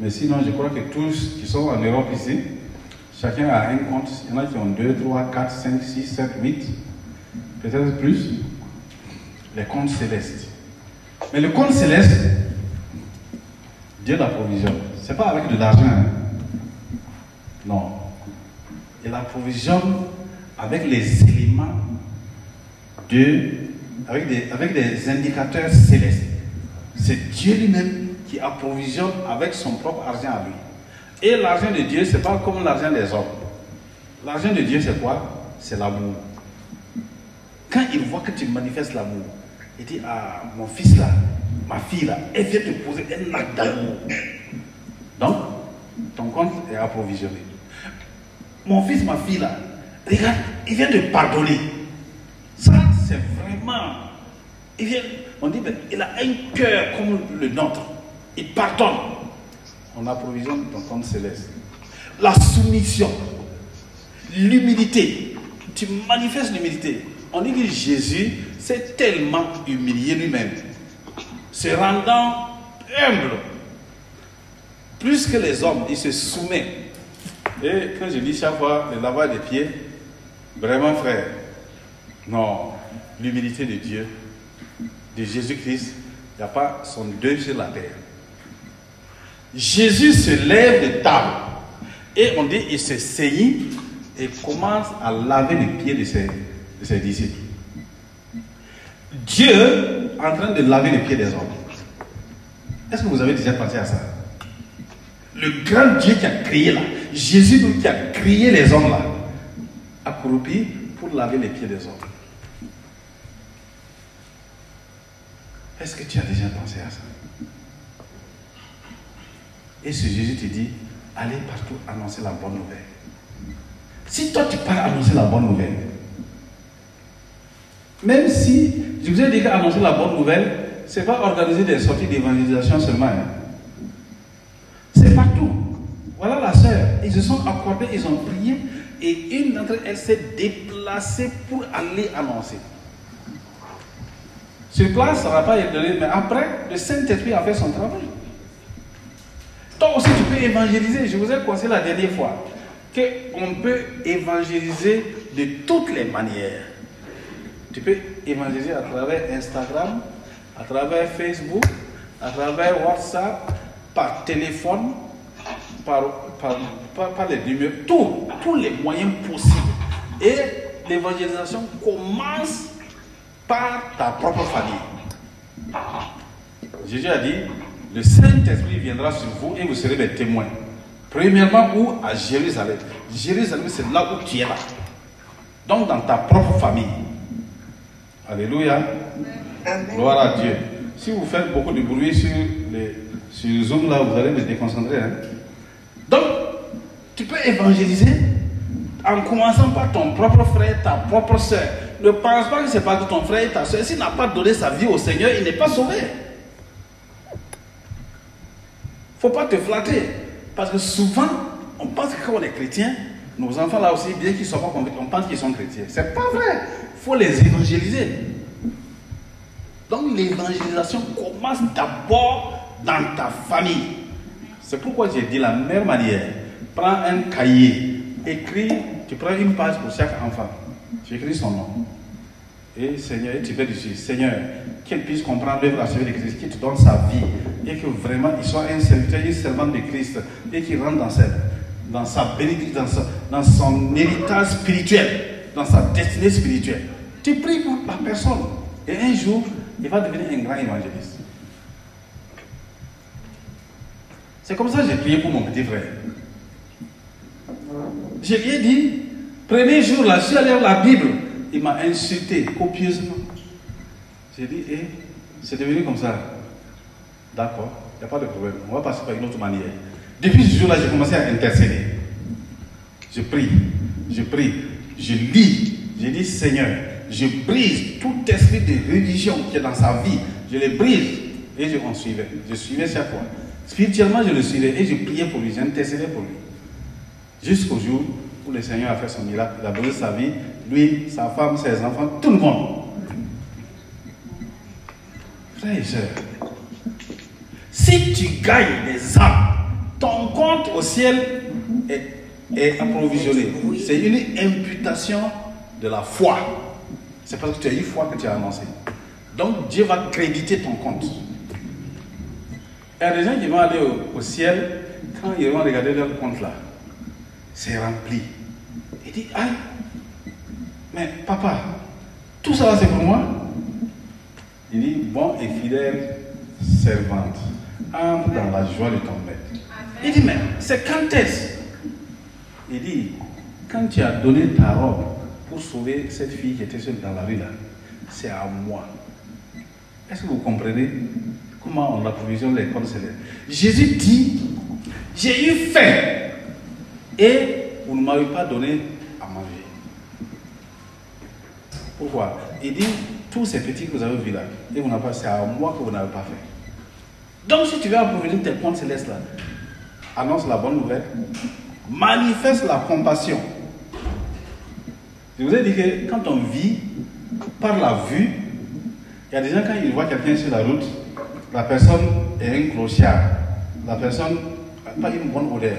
Mais sinon, je crois que tous qui sont en Europe ici, chacun a un compte. Il y en a qui ont 2, 3, 4, 5, 6, 7, 8, peut-être plus. Les comptes célestes. Mais le compte céleste, Dieu l'approvisionne. Ce n'est pas avec de l'argent. hein. Non. Il approvisionne avec les éléments de. avec des indicateurs célestes. C'est Dieu lui-même qui approvisionne avec son propre argent à lui. Et l'argent de Dieu, ce n'est pas comme l'argent des hommes. L'argent de Dieu, c'est quoi? C'est l'amour. Quand il voit que tu manifestes l'amour, il dit Ah, mon fils là, ma fille là, elle vient te poser un acte d'amour. Donc, ton compte est approvisionné. Mon fils, ma fille là, regarde, il vient te pardonner. Ça, c'est vraiment. Il vient, on dit, ben, il a un cœur comme le nôtre. Il pardonne. On approvisionne ton compte céleste. La soumission, l'humilité. Tu manifestes l'humilité. On dit que Jésus s'est tellement humilié lui-même, se rendant humble, plus que les hommes, il se soumet. Et quand je dis chaque fois le lavage des pieds, vraiment frère, non, l'humilité de Dieu, de Jésus-Christ, il n'y a pas son deuil sur la terre. Jésus se lève de table et on dit il se saignit et commence à laver les pieds de ses, disciples. Dieu en train de laver les pieds des hommes. Est-ce que vous avez déjà pensé à ça? Le grand Dieu qui a créé là, Jésus qui a créé les hommes là, accroupi pour laver les pieds des hommes. Est-ce que tu as déjà pensé à ça? Et ce Jésus te dit, allez partout annoncer la bonne nouvelle. Si toi tu pars annoncer la bonne nouvelle, même si, je vous ai dit qu'annoncer la bonne nouvelle, ce n'est pas organiser des sorties d'évangélisation seulement. hein. C'est partout. Voilà la sœur. Ils se sont accordés, ils ont prié, et une d'entre elles s'est déplacée pour aller annoncer. Sur place, ça ne va pas être donné, mais après, le Saint-Esprit a fait son travail. Toi aussi, tu peux évangéliser. Je vous ai conseillé la dernière fois qu'on peut évangéliser de toutes les manières. Tu peux évangéliser à travers Instagram, à travers Facebook, à travers WhatsApp, par téléphone, par, par, par, par les numéros, tout, tous les moyens possibles. Et l'évangélisation commence par ta propre famille. Jésus a dit, le Saint-Esprit viendra sur vous et vous serez des témoins. Premièrement, où À Jérusalem. Jérusalem, c'est là où tu es là. Donc, dans ta propre famille. Alléluia. Amen. Gloire à Dieu. Si vous faites beaucoup de bruit sur, les, sur Zoom, là, vous allez me déconcentrer. hein. Donc, tu peux évangéliser en commençant par ton propre frère, ta propre soeur. Ne pense pas que c'est parce que ton frère et ta soeur, s'il n'a pas donné sa vie au Seigneur, il n'est pas sauvé. Faut pas te flatter. Parce que souvent, on pense que quand on est chrétien, nos enfants là aussi, bien qu'ils ne soient pas convaincus, on pense qu'ils sont chrétiens. C'est pas vrai. Il faut les évangéliser. Donc l'évangélisation commence d'abord dans ta famille. C'est pourquoi j'ai dit la meilleure manière. Prends un cahier, écris, tu prends une page pour chaque enfant. Tu écris son nom. Et Seigneur, tu fais dessus, Seigneur, qu'il puisse comprendre l'œuvre achevée de Christ, qu'il te donne sa vie, et que vraiment il soit un serviteur, un servant de Christ, et qu'il rentre dans, cette, dans sa bénédiction, dans son héritage spirituel, dans sa destinée spirituelle. Tu pries pour la personne, et un jour, il va devenir un grand évangéliste. C'est comme ça que j'ai prié pour mon petit frère. Je lui ai dit, premier jour là, je suis allé à la Bible. Il m'a insulté copieusement. J'ai dit, eh, c'est devenu comme ça. D'accord, il n'y a pas de problème. On va passer par une autre manière. Depuis ce jour-là, j'ai commencé à intercéder. Je prie. je prie, je lis, je dis Seigneur, je brise tout esprit de religion qui est dans sa vie, je le brise et je m'en suivais. Je suivais chaque fois. Spirituellement, je le suivais et je priais pour lui, j'intercédais pour lui. Jusqu'au jour où le Seigneur a fait son miracle, il a brisé sa vie, lui, sa femme, ses enfants, tout le monde. Frères et sœurs, si tu gagnes des âmes, ton compte au ciel est, est approvisionné. C'est une imputation de la foi. C'est parce que tu as eu foi que tu as annoncé. Donc Dieu va créditer ton compte. Il y a des gens qui vont aller au, au ciel, quand ils vont regarder leur compte là, c'est rempli. Il dit, aïe, mais papa, tout ça là c'est pour moi. Il dit, bon et fidèle servante, entre dans la joie de ton maître. Il dit, mais c'est quand est-ce? Il dit, quand tu as donné ta robe pour sauver cette fille qui était seule dans la rue là, c'est à moi. Est-ce que vous comprenez comment on approvisionne les comptes célestes? Jésus dit, j'ai eu faim et vous ne m'avez pas donné à manger. Pourquoi? Il dit, tous ces petits que vous avez vus là, et vous pas, c'est à moi que vous n'avez pas fait. Donc si tu veux approvisionner tes comptes célestes là, annonce la bonne nouvelle, manifeste la compassion. Je vous ai dit que quand on vit par la vue, il y a des gens quand ils voient quelqu'un sur la route, la personne est un clochard, la personne n'a pas une bonne odeur.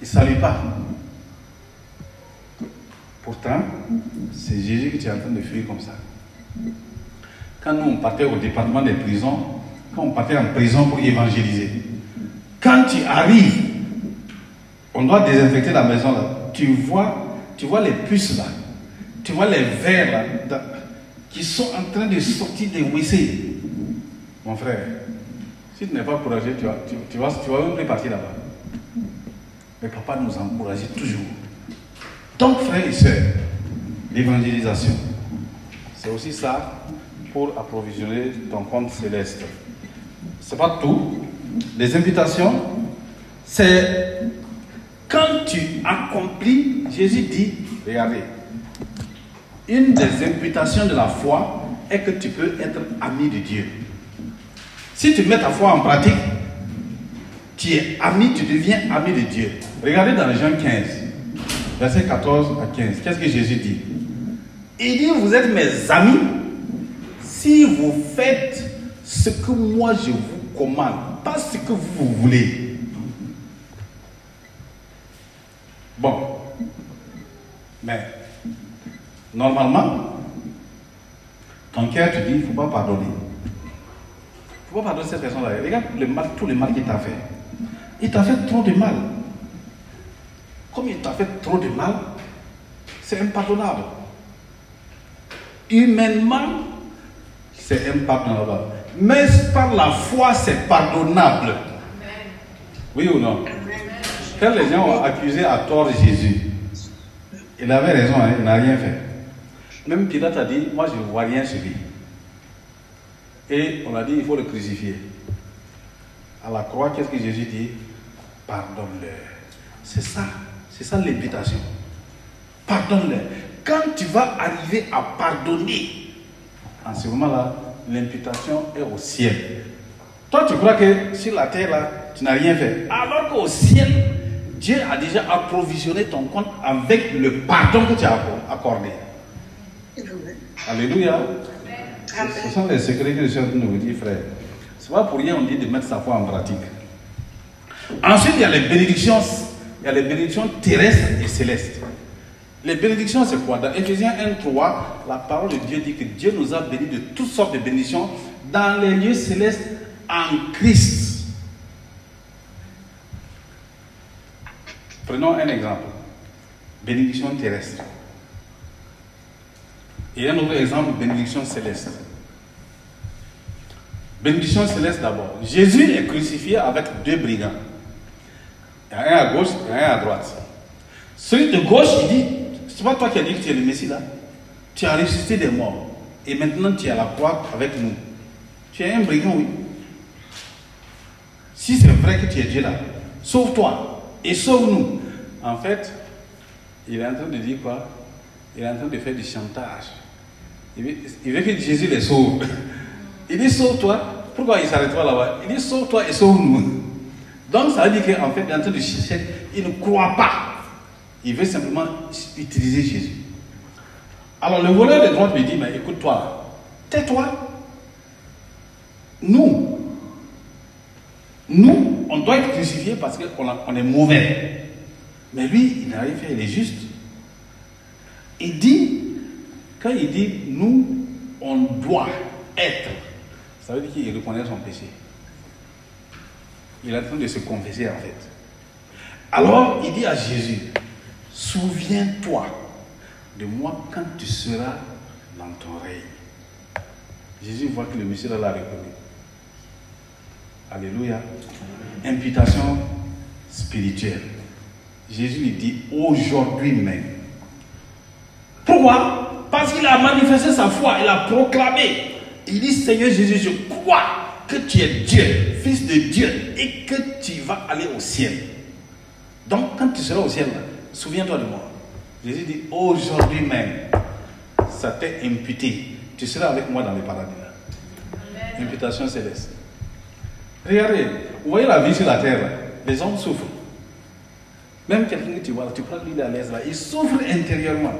Il ne salue pas. Pourtant, c'est Jésus qui est en train de fuir comme ça. Quand nous on partait au département des prisons, quand on partait en prison pour évangéliser, quand tu arrives, on doit désinfecter la maison là. Tu vois, tu vois les puces là, tu vois les vers là, qui sont en train de sortir des WC. Mon frère, si tu n'es pas courageux, tu vas, tu, tu vas, tu vas même là-bas. Mais papa nous encourage toujours. Donc, frères et sœurs, l'évangélisation, c'est aussi ça pour approvisionner ton compte céleste. C'est pas tout. Les invitations, c'est quand tu accomplis, Jésus dit, regardez, une des imputations de la foi est que tu peux être ami de Dieu. Si tu mets ta foi en pratique, tu es ami, tu deviens ami de Dieu. Regardez dans Jean 15, verset 14 à 15. Qu'est-ce que Jésus dit? Il dit, vous êtes mes amis si vous faites ce que moi je vous commande, pas ce que vous voulez. Bon. Mais, normalement, ton cœur te dit, il ne faut pas pardonner. Il ne faut pas pardonner cette personne-là. Regarde le mal, tout le mal qu'il t'a fait. Il t'a fait trop de mal. Comme il t'a fait trop de mal, c'est impardonnable. Humainement, c'est impardonnable. Mais par la foi, c'est pardonnable. Oui ou non? Quand les gens ont accusé à tort Jésus, il avait raison, hein, il n'a rien fait. Même Pilate a dit, moi je ne vois rien sur lui. Et on a dit, il faut le crucifier. À la croix, qu'est-ce que Jésus dit? Pardonne-leur. C'est ça, c'est ça l'imputation. Pardonne-leur. Quand tu vas arriver à pardonner, en ce moment-là, l'imputation est au ciel. Toi, tu crois que sur la terre, là, tu n'as rien fait. Alors qu'au ciel, Dieu a déjà approvisionné ton compte avec le pardon que tu as accordé. Alléluia. Ce sont les secrets que je suis en train de vous dire, frère. Ce n'est pas pour rien on dit de mettre sa foi en pratique. Ensuite, il y a les bénédictions, il y a les bénédictions terrestres et célestes. Les bénédictions, c'est quoi? Dans Ephésiens 1, 3, la parole de Dieu dit que Dieu nous a bénis de toutes sortes de bénédictions dans les lieux célestes en Christ. Prenons un exemple. Bénédiction terrestre. Et un autre exemple, bénédiction céleste. Bénédiction céleste d'abord. Jésus est crucifié avec deux brigands. Il y a un à gauche et un à droite. Celui de gauche, il dit, c'est pas toi qui as dit que tu es le Messie là. Tu as ressuscité des morts. Et maintenant tu es à la croix avec nous. Tu es un brigand, oui. Si c'est vrai que tu es Dieu là, sauve-toi et sauve-nous. En fait, Il est en train de dire quoi? Il est en train de faire du chantage. Il veut, il veut que Jésus les sauve. Il dit sauve-toi. Pourquoi il s'arrête pas là-bas? Il dit sauve-toi et sauve-nous. Donc ça veut dire qu'en fait, il est en train de chercher, il ne croit pas. Il veut simplement utiliser Jésus. Alors le voleur de droite lui dit, mais écoute-toi, tais-toi. Nous, nous, on doit être crucifiés parce qu'on est mauvais. Mais lui, il n'arrive pas, il est juste. Il dit, quand il dit nous, on doit être, ça veut dire qu'il reconnaît son péché. Il est en train de se confesser en fait. Alors il dit à Jésus, souviens-toi de moi quand tu seras dans ton règne. Jésus voit que le monsieur l'a reconnu. Alléluia. Imputation spirituelle. Jésus lui dit aujourd'hui même. Pourquoi? Parce qu'il a manifesté sa foi, il a proclamé. Il dit Seigneur Jésus, je crois que tu es Dieu, Fils de Dieu, et que tu vas aller au ciel. Donc quand tu seras au ciel, souviens-toi de moi. Jésus dit aujourd'hui même, ça t'est imputé. Tu seras avec moi dans le paradis. Imputation céleste. Regardez, vous voyez la vie sur la terre, les hommes souffrent. Même quelqu'un que tu vois, tu crois que lui à l'aise là, il souffre intérieurement.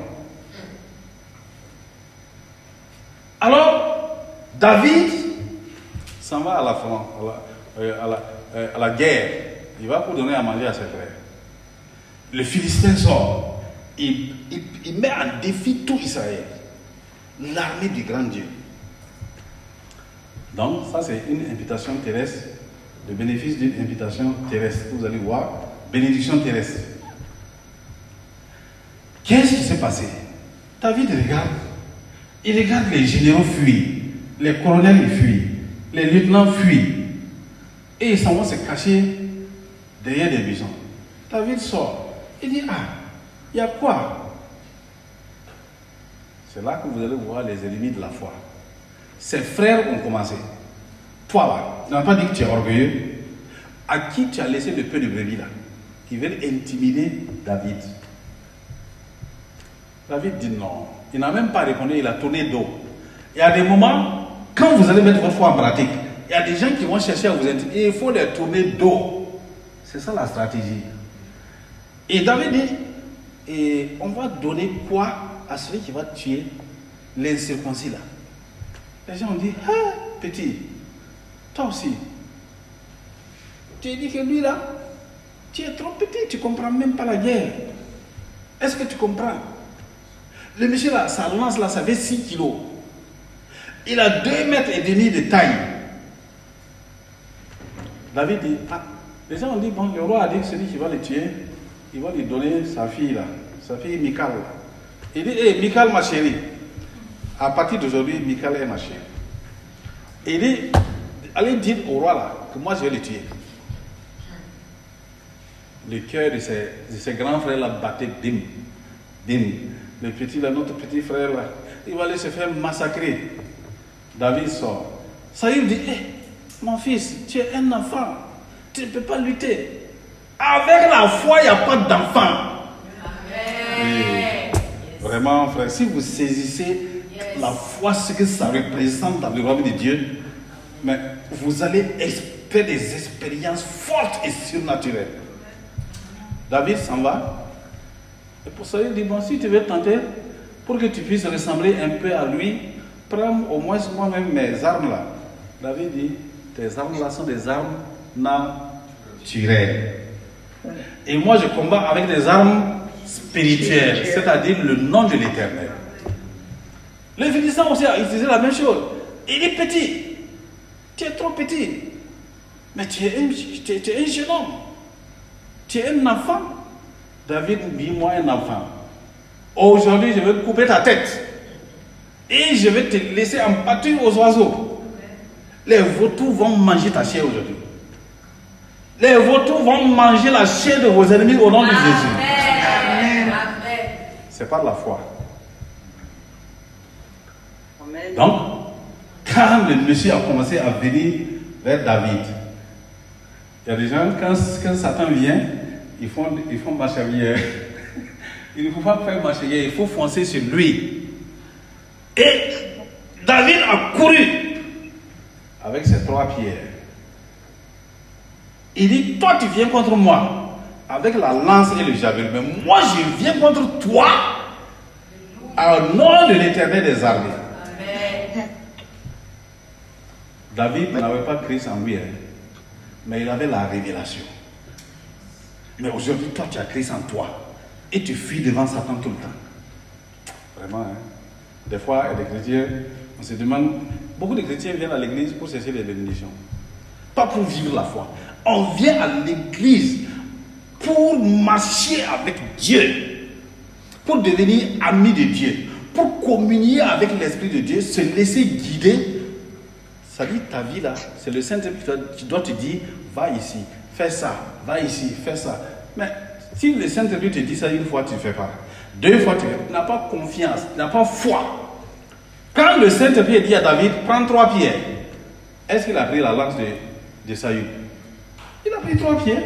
Alors, David s'en va à la, fron- à la, à euh, à la guerre. Il va pour donner à manger à ses frères. Le Philistin sort. Il, il- il met en défi tout Israël. L'armée du grand Dieu. Donc, ça, c'est une invitation terrestre. Le bénéfice d'une invitation terrestre. Vous allez voir, bénédiction terrestre. Qu'est-ce qui s'est passé? David regarde. Il regarde les généraux fuir. Les colonels fuient. Les lieutenants fuient. Et ils s'en vont se cacher derrière des buissons. David sort. Il dit Ah, il y a quoi? C'est là que vous allez voir les ennemis de la foi. Ses frères ont commencé. Toi là, tu n'as pas dit que tu es orgueilleux. À qui tu as laissé le peu de brebis là Qui veulent intimider David? David dit non. Il n'a même pas répondu, il a tourné dos. Y a des moments, quand vous allez mettre votre foi en pratique, il y a des gens qui vont chercher à vous. Et il faut les tourner dos. C'est ça la stratégie. Et David dit, on va donner quoi à celui qui va tuer l'incirconcis là Les gens ont dit, ah, petit, toi aussi, tu dis que lui là, tu es trop petit, tu ne comprends même pas la guerre. Est-ce que tu comprends? Le monsieur là, sa lance là, ça fait 6 kilos. Il a 2 mètres et demi de taille. David dit, ah, les gens ont dit, bon, le roi a dit que celui qui va le tuer, il va lui donner sa fille là, sa fille Michal. Il dit, hé, Michal ma chérie, à partir d'aujourd'hui, Michal est ma chérie. Il dit, allez dire au roi là, que moi je vais le tuer. Le cœur de ses, de ses grands frères là battait, bim, bim. Le petit là, notre petit frère là, il va aller se faire massacrer. David sort. Saïd dit, hé, mon fils, tu es un enfant, tu ne peux pas lutter. Avec la foi, il n'y a pas d'enfant. Vraiment, frère, si vous saisissez la foi, ce que ça représente dans le royaume de Dieu, mais vous allez faire des expériences fortes et surnaturelles. David s'en va. Et pour ça, il dit, bon, si tu veux tenter, pour que tu puisses ressembler un peu à lui, prends au moins moi-même mes armes là. David dit, tes armes là sont des armes naturelles. Et moi, je combats avec des armes spirituelles, c'est-à-dire le nom de l'éternel. Les Philistins aussi utilisé la même chose. Il est petit. Tu es trop petit. Mais tu es un, tu es- un jeune homme. Tu es un enfant. David dit, moi un enfant. Aujourd'hui, je vais couper ta tête. Et je vais te laisser en pâture aux oiseaux. Les vautours vont manger ta chair aujourd'hui. Les vautours vont manger la chair de vos ennemis au nom de Jésus. Amen. C'est par la foi. Amen. Donc, quand le monsieur a commencé à venir vers David, il y a des gens, quand, quand Satan vient, ils font, ils font marche arrière. Il ne faut pas faire marche arrière, il faut foncer sur lui. Et David a couru avec ses trois pierres. Il dit, toi tu viens contre moi avec la lance et le javelin. Mais Moi je viens contre toi. au nom de l'éternel des armées. David n'avait pas Christ en lui, hein, mais il avait la révélation. Mais aujourd'hui, toi, tu as Christ en toi. Et tu fuis devant Satan tout le temps. Vraiment, hein. Des fois, les chrétiens, on se demande, beaucoup de chrétiens viennent à l'église pour chercher les bénédictions. Pas pour vivre la foi. On vient à l'église pour marcher avec Dieu. Pour devenir ami de Dieu. Pour communier avec l'Esprit de Dieu, se laisser guider. Ça dit, ta vie là, c'est le Saint-Esprit qui doit- te dire, va ici, fais ça, va ici, fais ça. Mais si le Saint-Esprit te dit ça une fois, tu ne fais pas. Deux fois, tu tu n'as pas confiance, tu n'as pas foi. Quand le Saint-Esprit dit à David, prends trois pierres, est-ce qu'il a pris la lance de, de Saül? Il a pris trois pierres.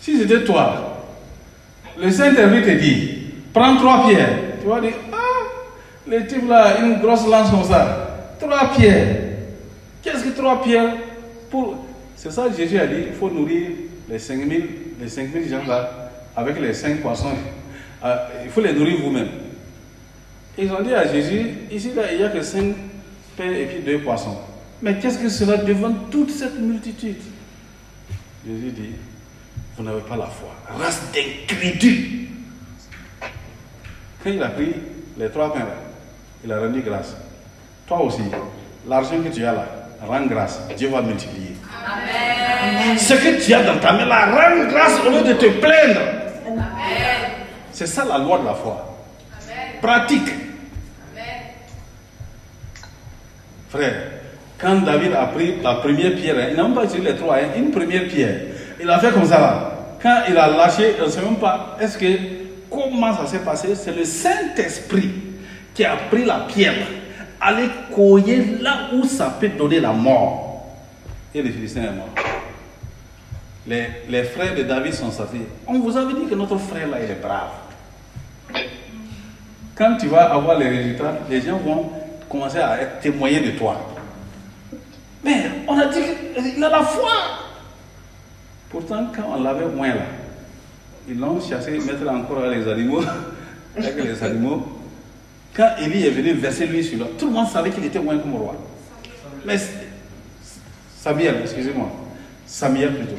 Si c'était toi, le Saint-Esprit te dit, prends trois pierres. Tu vas dire, ah, le type là, une grosse lance comme ça. Trois pierres. Qu'est-ce que trois pierres pour... C'est ça que Jésus a dit, il faut nourrir les 5000 les 5000 gens là avec les cinq poissons. Ah, il faut les nourrir vous-même. Ils ont dit à Jésus, ici là, il n'y a que cinq pains et puis deux poissons. Mais qu'est-ce que cela devant toute cette multitude? Jésus dit, vous n'avez pas la foi. Race d'incrédules. Quand il a pris les trois pains, là, il a rendu grâce. Toi aussi, l'argent que tu as là, rends grâce. Dieu va multiplier. Ce que tu as dans ta main là, rends grâce au lieu de te plaindre. C'est ça la loi de la foi. Pratique. Frère, quand David a pris la première pierre, hein, il n'a même pas utilisé les trois, hein, une première pierre. Il a fait comme ça là. Quand il a lâché, on ne sait même pas, est-ce que, comment ça s'est passé? C'est le Saint-Esprit qui a pris la pierre, aller coller là où ça peut donner la mort. Et le Philistin est mort. Les, frères de David sont sortis. On vous avait dit que notre frère là, il est brave. Quand tu vas avoir les résultats, les gens vont commencer à être témoigner de toi. Mais on a dit qu'il a la foi. Pourtant, quand on l'avait moins là, ils l'ont chassé, mettre encore les animaux, avec les animaux. Quand Élie est venu verser lui sur là, tout le monde savait qu'il était moins comme roi. Mais Samuel, excusez-moi, Samuel plutôt.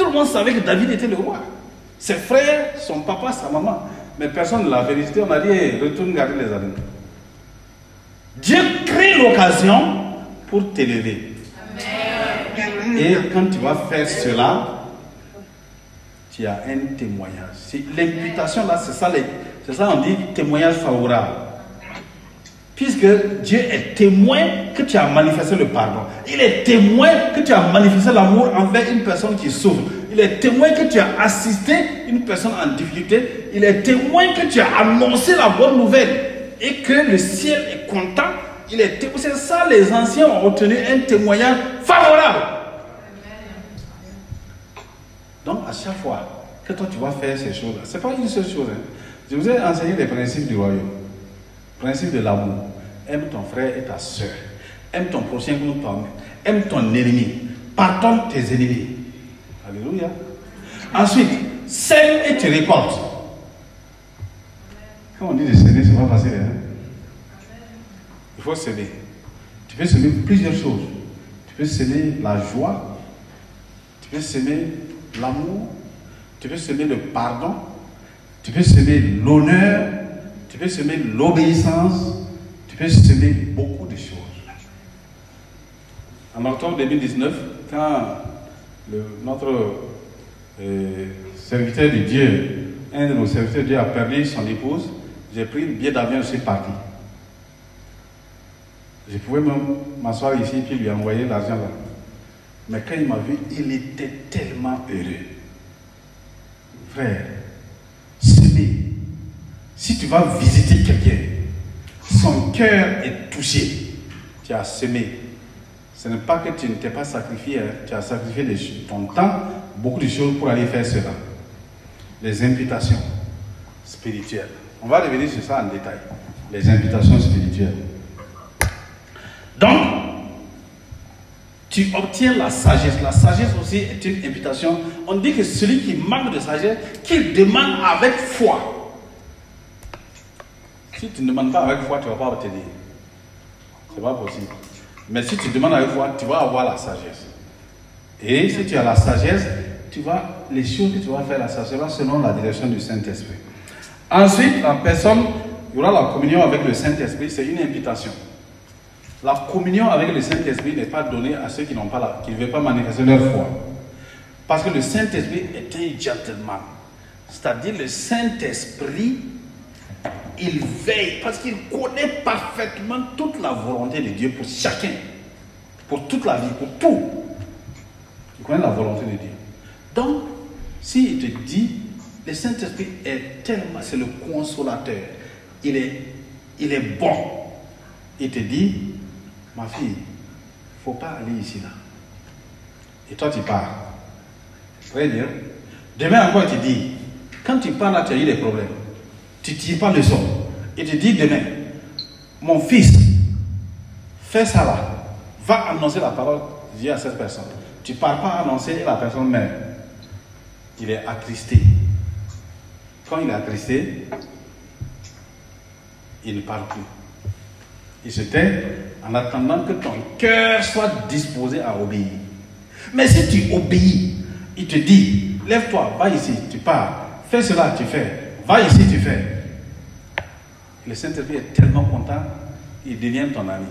Tout le monde savait que David était le roi. Ses frères, son papa, sa maman. Mais personne ne l'a félicité. On a dit, retourne garder les animaux. Dieu crée l'occasion pour t'élever. Et quand tu vas faire cela, tu as un témoignage. L'imputation là, c'est ça, c'est ça on dit témoignage favorable. Puisque Dieu est témoin que tu as manifesté le pardon. Il est témoin que tu as manifesté l'amour envers une personne qui souffre. Il est témoin que tu as assisté une personne en difficulté. Il est témoin que tu as annoncé la bonne nouvelle et que le ciel est content. Il est. C'est ça, les anciens ont obtenu un témoignage favorable. Donc, à chaque fois que toi tu vas faire ces choses-là, ce n'est pas une seule chose. hein. Je vous ai enseigné les principes du royaume. Principe de l'amour. Aime ton frère et ta soeur. Aime ton prochain comme toi-même. Aime ton ennemi. Pardonne tes ennemis. Alléluia. Ensuite, sème et tu récoltes. Quand on dit de semer, c'est pas facile. Hein? Il faut semer. Tu peux semer plusieurs choses. Tu peux semer la joie. Tu peux semer l'amour. Tu peux semer le pardon. Tu peux semer l'honneur. Tu peux semer l'obéissance. Tu peux semer beaucoup de choses. En octobre 2019, quand notre euh, serviteur de Dieu, un de nos serviteurs de Dieu a perdu son épouse, j'ai pris le billet d'avion, je suis parti. Je pouvais même m'asseoir ici et lui envoyer l'argent là. Mais quand il m'a vu, il était tellement heureux. Frère. Si tu vas visiter quelqu'un, son cœur est touché, tu as semé. Ce n'est pas que tu ne t'es pas sacrifié, hein. tu as sacrifié ton temps, beaucoup de choses pour aller faire cela. Les imputations. spirituelles. On va revenir sur ça en détail. Les invitations spirituelles. Donc, tu obtiens la sagesse. La sagesse aussi est une invitation. On dit que celui qui manque de sagesse, qu'il demande avec foi. Si tu ne demandes pas avec foi, tu ne vas pas obtenir. C'est pas possible. Mais si tu demandes avec foi, tu vas avoir la sagesse. Et si tu as la sagesse, tu vas, les choses que tu vas faire, ça sera selon la direction du Saint-Esprit. Ensuite, la personne, il y aura la communion avec le Saint-Esprit, c'est une invitation. La communion avec le Saint-Esprit n'est pas donnée à ceux qui n'ont pas la, qui ne veulent pas manifester leur foi. Parce que le Saint-Esprit est un gentleman. C'est-à-dire le Saint-Esprit, il veille parce qu'il connaît parfaitement toute la volonté de Dieu pour chacun, pour toute la vie, pour tout. Il connaît la volonté de Dieu. Donc, s'il te dit, le Saint-Esprit est tellement, c'est le consolateur, il est, il est bon. Il te dit, ma fille, il ne faut pas aller ici là. Et toi, tu pars. Très bien. Demain encore, il te dit, quand tu pars là, tu as eu des problèmes. Tu ne tires pas le son. Il te dit demain, mon fils, fais ça là. Va annoncer la parole Dieu à cette personne. Tu ne pars pas annoncer et la personne meurt. Il est attristé. Quand il est attristé, il ne parle plus. Il se tait en attendant que ton cœur soit disposé à obéir. Mais si tu obéis, il te dit, lève-toi, va ici, tu pars, fais cela, tu fais, va ici, tu fais. Le Saint-Esprit est tellement content, il devient ton ami.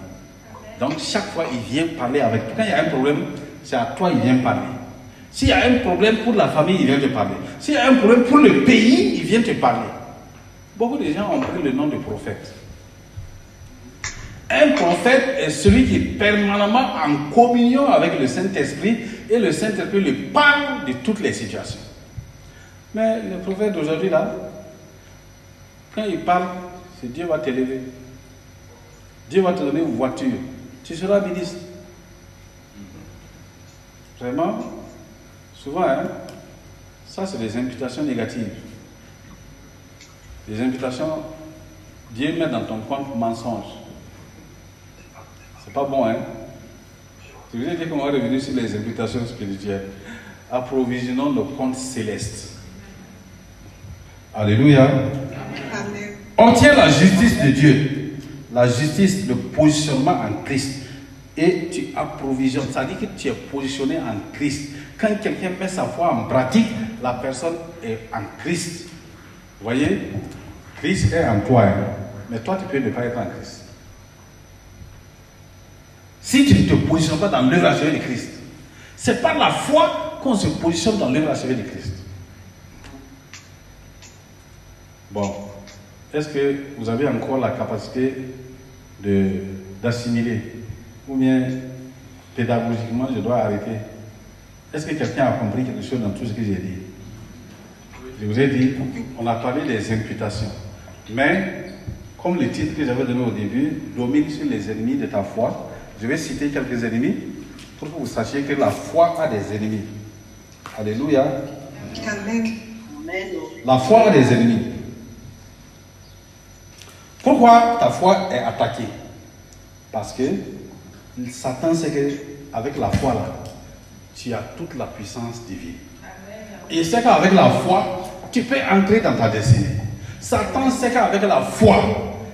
Donc chaque fois, il vient parler avec toi. Quand il y a un problème, c'est à toi il vient parler. S'il y a un problème pour la famille, il vient te parler. S'il y a un problème pour le pays, il vient te parler. Beaucoup de gens ont pris le nom de prophète. Un prophète est celui qui est permanemment en communion avec le Saint-Esprit et le Saint-Esprit lui parle de toutes les situations. Mais le prophète d'aujourd'hui, là, quand il parle, c'est Dieu va t'élever. Dieu va te donner une voiture. Tu seras ministre. Vraiment, souvent, hein, ça c'est des invitations négatives. Des invitations, Dieu met dans ton compte mensonge. C'est pas bon, hein? Je vous dit qu'on va revenir sur les invitations spirituelles. Approvisionnons le compte céleste. Alléluia. Amen. Obtiens la justice de Dieu. La justice, le positionnement en Christ. Et tu approvisionnes. Ça dit que tu es positionné en Christ. Quand quelqu'un met sa foi en pratique, la personne est en Christ. Vous voyez? Christ est en toi. hein. Mais toi, tu peux ne pas être en Christ. Si tu ne te positionnes pas dans l'œuvre achevée de Christ, c'est par la foi qu'on se positionne dans l'œuvre achevée de Christ. Bon, est-ce que vous avez encore la capacité d'assimiler Ou bien, pédagogiquement, je dois arrêter? Est-ce que quelqu'un a compris quelque chose dans tout ce que j'ai dit? Je vous ai dit, on a parlé des imputations. Mais, comme le titre que j'avais donné au début, domine sur les ennemis de ta foi, je vais citer quelques ennemis pour que vous sachiez que la foi a des ennemis. Alléluia. Amen. La foi a des ennemis. Pourquoi ta foi est attaquée? Parce que Satan sait que avec la foi là, tu as toute la puissance divine. Et il sait qu'avec la foi, tu peux entrer dans ta destinée. Satan sait qu'avec la foi,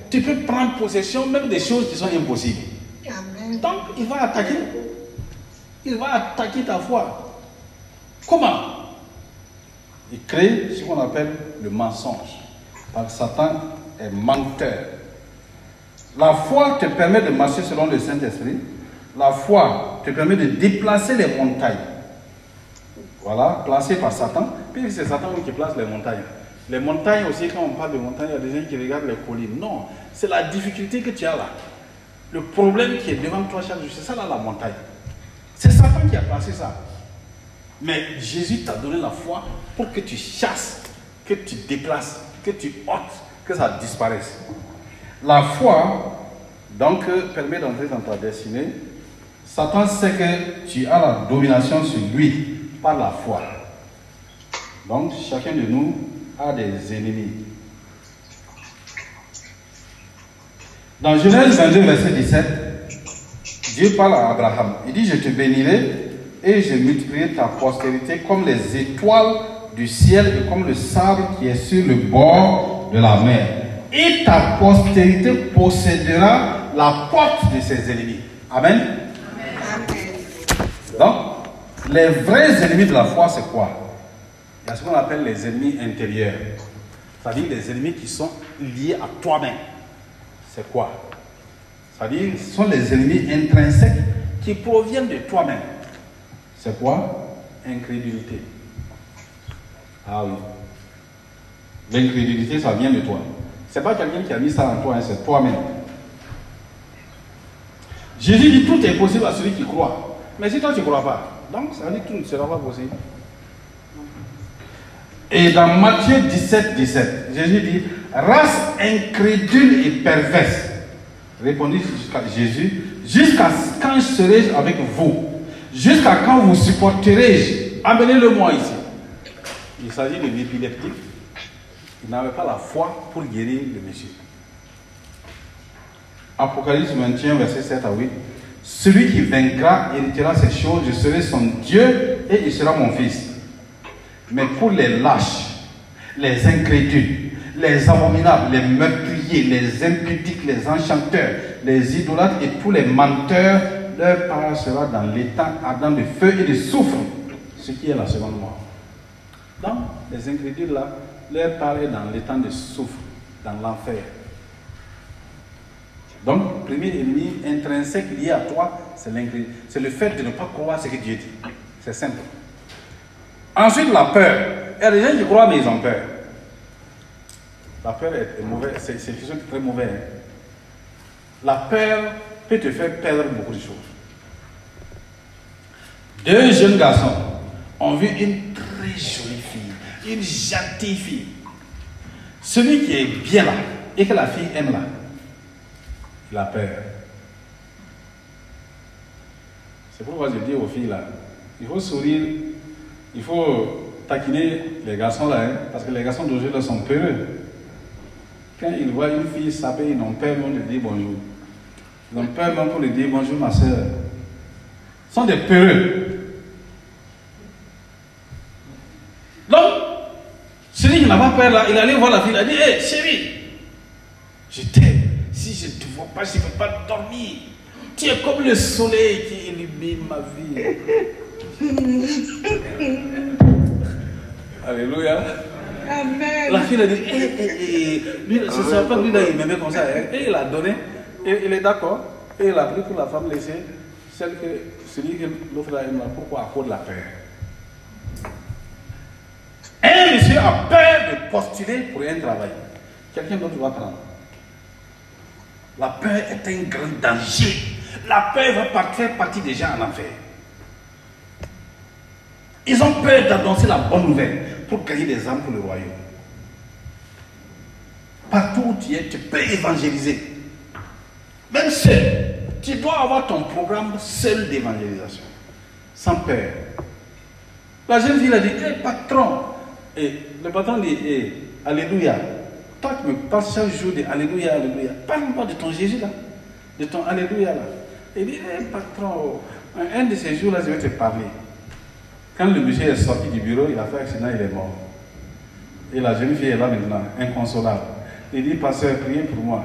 tu peux prendre possession même des choses qui sont impossibles. Donc, il va attaquer. Il va attaquer ta foi. Comment? Il crée ce qu'on appelle le mensonge. Parce que Satan est menteur. La foi te permet de marcher selon le Saint-Esprit. La foi te permet de déplacer les montagnes. Voilà, placé par Satan. Puis c'est Satan qui place les montagnes. Les montagnes aussi, quand on parle de montagnes, il y a des gens qui regardent les collines. Non, c'est la difficulté que tu as là. Le problème qui est devant toi chaque jour, c'est ça là la montagne. C'est Satan qui a placé ça. Mais Jésus t'a donné la foi pour que tu chasses, que tu déplaces, que tu ôtes, que ça disparaisse. La foi, donc, permet d'entrer dans ta destinée. Satan sait que tu as la domination sur lui par la foi. Donc, chacun de nous a des ennemis. Dans Genèse 22, verset 17, Dieu parle à Abraham. Il dit, je te bénirai et je multiplierai ta postérité comme les étoiles du ciel et comme le sable qui est sur le bord de la mer. Et ta postérité possédera la porte de ses ennemis. Amen. Amen. Donc, les vrais ennemis de la foi, c'est quoi? Il y a ce qu'on appelle les ennemis intérieurs. C'est-à-dire les ennemis qui sont liés à toi-même. C'est quoi? C'est-à-dire, ce sont les ennemis intrinsèques qui proviennent de toi-même. C'est quoi? Incrédulité. Ah oui. L'incrédulité, ça vient de toi. C'est pas quelqu'un qui a mis ça en toi, hein, c'est toi-même. Jésus dit tout est possible à celui qui croit. Mais si toi tu ne crois pas, donc ça veut dire que tout ne sera pas possible. Et dans Matthieu 17, 17, Jésus dit Race incrédule et perverse. Répondit Jésus Jusqu'à quand serai-je avec vous? Jusqu'à quand vous supporterai-je Amenez-le-moi ici. Il s'agit de l'épileptique. Il n'avait pas la foi pour guérir le monsieur. Apocalypse 21, verset 7 à 8. Celui qui vaincra héritera ces choses, je serai son Dieu et il sera mon fils. Mais pour les lâches, les incrédules, les abominables, les meurtriers, les impudiques, les enchanteurs, les idolâtres et tous les menteurs, leur part sera dans l'état ardent de feu et de soufre, ce qui est la seconde mort. Donc, les incrédules là, leur part est dans l'état de soufre, dans l'enfer. Donc, premier ennemi intrinsèque lié à toi, c'est. C'est le fait de ne pas croire ce que Dieu dit. C'est simple. Ensuite, la peur. Il y gens qui croient, mais ils ont peur. La peur est, mauvaise, c'est chose très mauvais. hein. La peur peut te faire perdre beaucoup de choses. Deux jeunes garçons ont vu une très jolie une gentille fille. Celui qui est bien là et que la fille aime là, il a peur. C'est pourquoi je dis aux filles là, il faut sourire, il faut taquiner les garçons là, hein, parce que les garçons d'aujourd'hui sont peureux. Quand ils voient une fille saper, ils n'ont peur même de dire bonjour. Ils ont peur même pour lui dire bonjour ma soeur. Ils sont des peureux. Donc, peur là, il allait voir la fille, il a dit, hé chérie, je t'aime. Si je ne te vois pas, je ne peux pas dormir. Tu es comme le soleil qui illumine ma vie. Alléluia. Amen. La fille a dit, hé, hé, hé, lui, je ne savais pas que lui, là, il m'aimait comme ça. hein. Et il a donné, et il est d'accord. Et il a pris pour la femme laissée, celle que celui que l'autre aime là. Pourquoi? À cause de la peur. Un monsieur a peur de postuler pour un travail. Quelqu'un d'autre va prendre. La peur est un grand danger. La peur va faire partie des gens en enfer. Ils ont peur d'annoncer la bonne nouvelle pour gagner des âmes pour le royaume. Partout où tu es, tu peux évangéliser. Même seul. Tu dois avoir ton programme seul d'évangélisation. Sans peur. La jeune fille a dit, hé patron. Et le patron dit, Alléluia. Toi tu me parles chaque jour de Alléluia, Alléluia. Parle-moi de ton Jésus là. De ton Alléluia là. Il dit, hé patron, un un de ces jours là, je vais te parler. Quand le monsieur est sorti du bureau, il a fait accident, il est mort. Et la jeune fille est là maintenant, inconsolable. Il dit, pasteur, priez pour moi.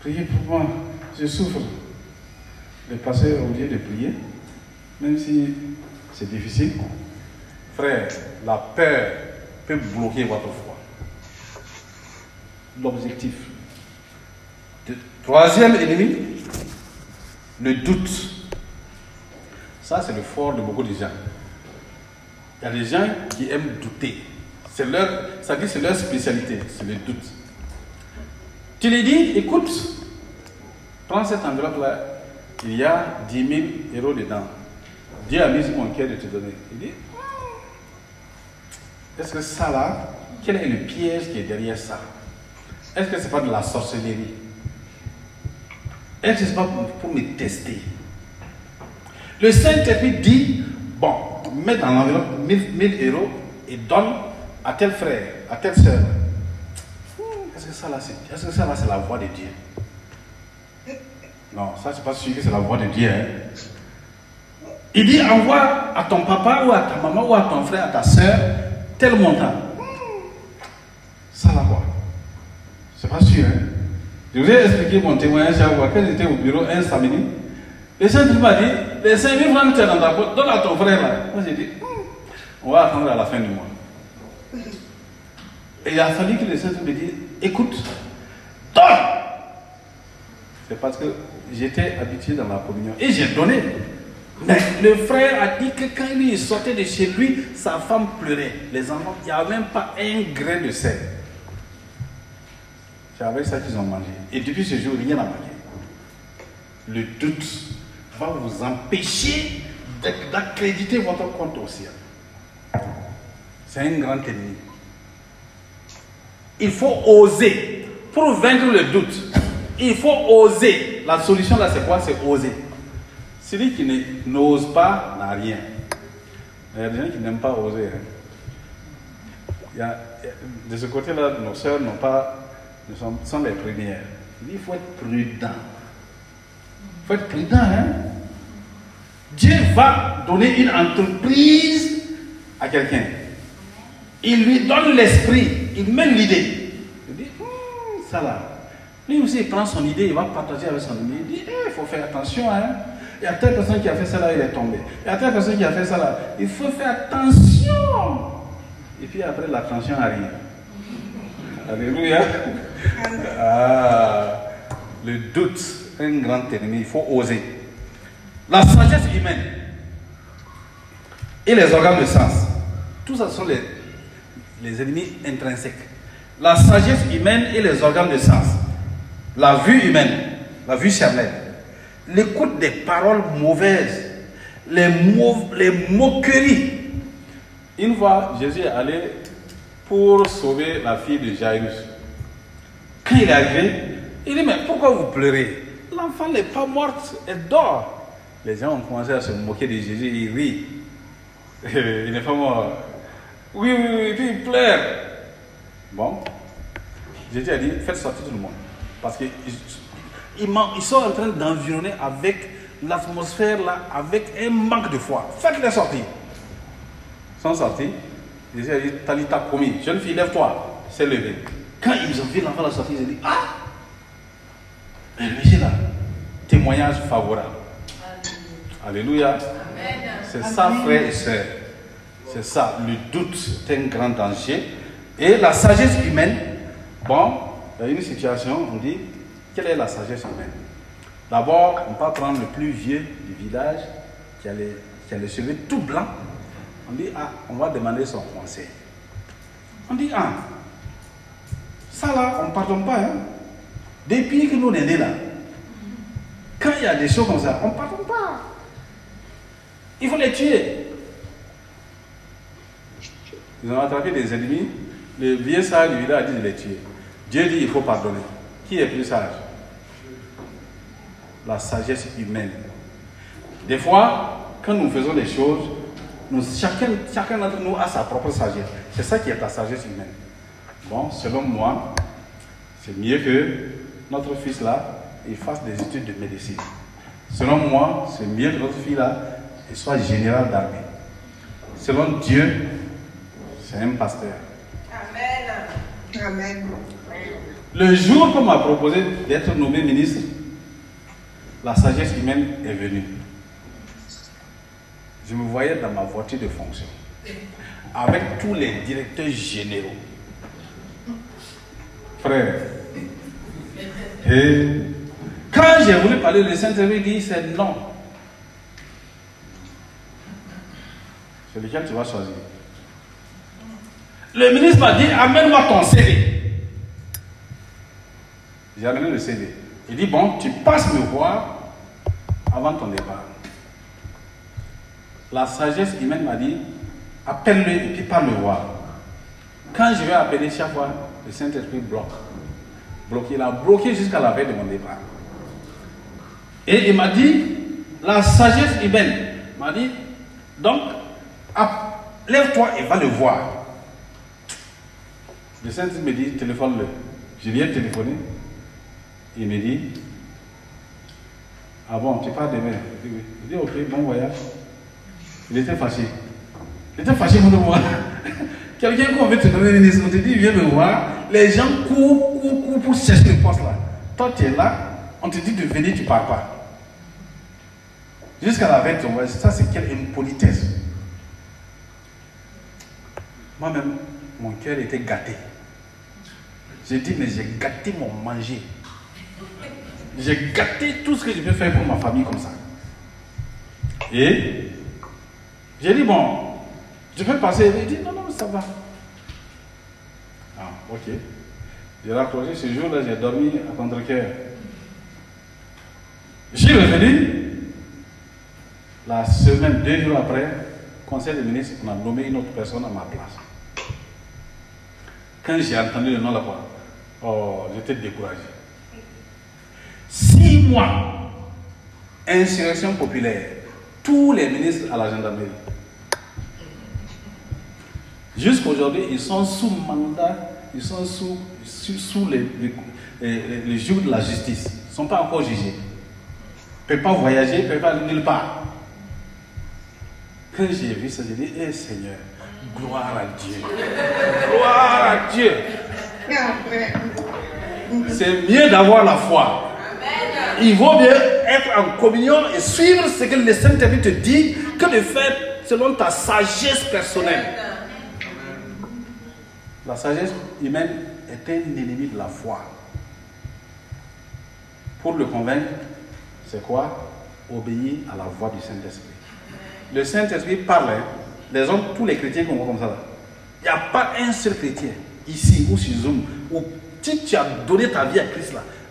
Priez pour moi, je souffre. Le pasteur, au lieu de prier, même si c'est difficile, frère, la peur peut bloquer votre foi. L'objectif. Troisième ennemi, le doute. Ça, c'est le fort de beaucoup de gens. Il y a des gens qui aiment douter. Ça dit c'est leur spécialité, c'est le doute. Tu lui dis, écoute, prends cette enveloppe-là, il y a 10 000 euros dedans. Dieu a mis mon cœur de te donner. Il dit, est-ce que ça là, quel est le piège qui est derrière ça? Est-ce que ce n'est pas de la sorcellerie? Est-ce que ce n'est pas pour, me tester? Le Saint-Esprit dit, bon, mets dans l'enveloppe 1000 1000 euros et donne à tel frère, à telle soeur. Est-ce que ça là, c'est est-ce que ça là, c'est la voix de Dieu? Non, ça, c'est pas sûr que c'est la voix de Dieu. hein. Il dit envoie à ton papa ou à ta maman ou à ton frère, à ta soeur, tel montant. Ça là quoi C'est pas sûr. Hein? Je vous ai expliqué mon témoignage à vous. Quand j'étais au bureau un samedi, le Saint-Esprit m'a dit les 5 000 francs que dans ta donne à ton frère là. Moi j'ai dit on va attendre à la fin du mois. Et il a fallu que le Saint-Esprit me dise écoute, donne C'est parce que j'étais habitué dans la communion et j'ai donné. Le frère a dit que quand lui sortait de chez lui, sa femme pleurait. Les enfants, il n'y avait même pas un grain de sel. C'est avec ça qu'ils ont mangé. Et depuis ce jour, rien n'a manqué. Le doute va vous empêcher d'ac- d'accréditer votre compte au ciel. C'est un grand ennemi. Il faut oser. Pour vaincre le doute, il faut oser. La solution là, c'est quoi? C'est oser. Celui qui n'ose pas n'a rien. Il y a des gens qui n'aiment pas oser. hein. Il y a- de ce côté-là, nos sœurs n'ont pas, sont, sont les premières. Il dit, faut être prudent. Il faut être prudent. Hein? Dieu va donner une entreprise à quelqu'un. Il lui donne l'esprit, il met l'idée. Il dit, Hmm, ça là. Lui aussi, il prend son idée, il va partager avec son idée. Il dit, Eh, il faut faire attention. Hein? Il y a telle personne qui a fait ça là, il est tombé. Il y a telle personne qui a fait ça là. Il faut faire attention. Et puis après, l'attention arrive. Alléluia. Ah, le doute, un grand ennemi, il faut oser. La sagesse humaine et les organes de sens, tout ça sont les, les ennemis intrinsèques. La sagesse humaine et les organes de sens, la vue humaine, la vue charnelle, l'écoute des paroles mauvaises, les, moqueries. Une fois, Jésus est allé pour sauver la fille de Jairus. Quand il est arrivé, il dit, mais pourquoi vous pleurez? L'enfant n'est pas morte, elle dort. Les gens ont commencé à se moquer de Jésus, ils rient. il n'est pas mort. Oui, oui, oui, puis il pleure. Bon, Jésus a dit, faites sortir tout le monde. Parce qu'ils ils, sont en train d'environner avec l'atmosphère là, avec un manque de foi. Faites-les sortir. Ils sont sortis. Jésus a dit, Talita promis, jeune fille, lève-toi. C'est levé. Quand ils ont vu l'enfant la sortir, ils ont dit, ah Mais le monsieur là, témoignage favorable. Alléluia. C'est ça, frère et soeur. C'est ça. Le doute est un grand danger. Et la sagesse humaine, bon, il y a une situation, on dit, quelle est la sagesse humaine D'abord, on va prendre le plus vieux du village, qui a les, cheveux tout blancs. On dit, ah, on va demander son conseil. On dit, ah, ça là, on ne pardonne pas. Hein? Depuis que nous on là, quand il y a des choses comme ça, on ne pardonne pas. Il faut les tuer. Ils ont attrapé des ennemis. Le vieux sage du village a dit de les tuer. Dieu dit il faut pardonner. Qui est plus sage? La sagesse humaine. Des fois, quand nous faisons des choses, nous, chacun, chacun d'entre nous a sa propre sagesse. C'est ça qui est la sagesse humaine. Bon, selon moi, c'est mieux que notre fils là, il fasse des études de médecine. Selon moi, c'est mieux que notre fille là, il soit général d'armée. Selon Dieu, c'est un pasteur. Amen. Amen. Le jour qu'on m'a proposé d'être nommé ministre, la sagesse humaine est venue. Je me voyais dans ma voiture de fonction, avec tous les directeurs généraux. Frère, et quand j'ai voulu parler, le Saint-Esprit dit c'est non. C'est lequel tu vas choisir? Le ministre m'a dit amène-moi ton CV. J'ai amené le CV. Il dit bon, tu passes me voir avant ton départ. La sagesse humaine m'a dit appelle-le et puis pas le voir. Quand je vais appeler chaque fois, le Saint-Esprit bloque. Bloqué. Il a bloqué jusqu'à la veille de mon départ. Et il m'a dit, la sagesse humaine m'a dit, donc, lève-toi et va le voir. Le Saint-Esprit me dit, téléphone-le. Je lui ai téléphoné. Il me dit, Ah bon, tu pars demain. Il dit, ok, bon voyage. Il était fâché. Il était fâché nous voir. Quelqu'un qu'on veut te donner une on te dit, viens me voir. Les gens courent, courent, courent pour chercher le poste là. Toi, tu es là, on te dit de venir, tu ne pars pas. Jusqu'à la de ton voyage, ça c'est quelle impolitesse. Moi-même, mon cœur était gâté. J'ai dit, mais j'ai gâté mon manger. J'ai gâté tout ce que je peux faire pour ma famille comme ça. Et j'ai dit, bon, je peux passer. Il dit, non, non, ça va. Ah, ok. J'ai raccroché ce jour-là, j'ai dormi à contre-cœur. J'y revenu. La semaine, deux jours après, conseil des ministres, on a nommé une autre personne à ma place. Quand j'ai entendu le nom là-bas, oh, j'étais découragé. Six mois, insurrection populaire, tous les ministres à la gendarmerie. Jusqu'aujourd'hui, ils sont sous mandat, ils sont sous, sous, les, les, jours de la justice. Ils ne sont pas encore jugés. Ils ne peuvent pas voyager, ils ne peuvent pas aller nulle part. Quand j'ai vu ça, j'ai dit, eh Seigneur, gloire à Dieu. Gloire à Dieu. C'est mieux d'avoir la foi. Il vaut mieux être en communion et suivre ce que le Saint-Esprit te dit que de faire selon ta sagesse personnelle. La sagesse humaine est un ennemi de la foi. Pour le convaincre, c'est quoi? Obéir à la voix du Saint-Esprit. Le Saint-Esprit parle, hein. les hommes, tous les chrétiens qu'on voit comme ça. Il n'y a pas un seul chrétien, ici ou sur Zoom, où si tu as donné ta vie à Christ là,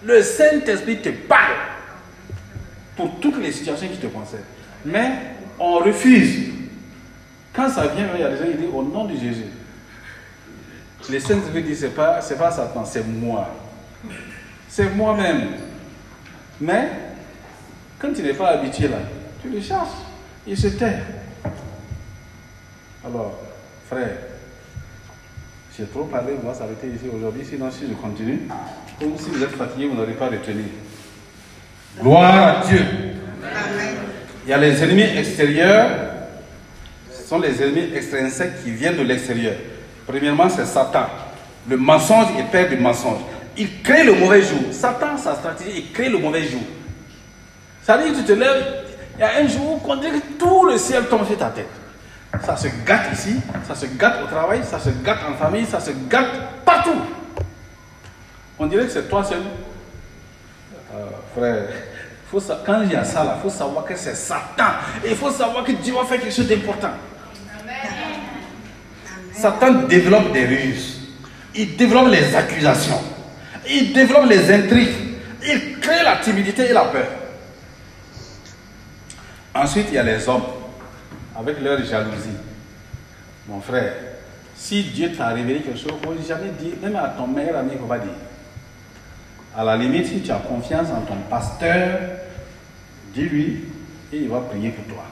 le Saint-Esprit te parle pour toutes les situations qui te concernent. Mais on refuse. Quand ça vient, il y a des gens qui disent au nom de Jésus. Le Saint-Esprit dit, ce n'est pas, pas Satan, c'est moi. C'est moi-même. Mais, quand tu n'es pas habitué là, tu le cherches. Il se tait. Alors, frère, j'ai trop parlé, on va s'arrêter ici aujourd'hui. Sinon, si je continue, comme si vous êtes fatigué, vous n'aurez pas retenu. Gloire à Dieu. Il y a les ennemis extérieurs, ce sont les ennemis extrinsèques qui viennent de l'extérieur. Premièrement, c'est Satan. Le mensonge est père du mensonge. Il crée le mauvais jour. Satan, sa stratégie, il crée le mauvais jour. Ça veut dire que tu te lèves, il y a un jour dirait que tout le ciel tombe sur ta tête. Ça se gâte ici, ça se gâte au travail, ça se gâte en famille, ça se gâte partout. On dirait que c'est toi seul. Euh, frère, faut quand il y a ça là, il faut savoir que c'est Satan. Et il faut savoir que Dieu va faire quelque chose d'important. Satan développe des ruses. Il développe les accusations. Il développe les intrigues. Il crée la timidité et la peur. Ensuite, il y a les hommes avec leur jalousie. Mon frère, si Dieu t'a révélé quelque chose, il ne faut jamais dire, même à ton meilleur ami, il ne faut pas dire. À la limite, si tu as confiance en ton pasteur, dis-lui et il va prier pour toi.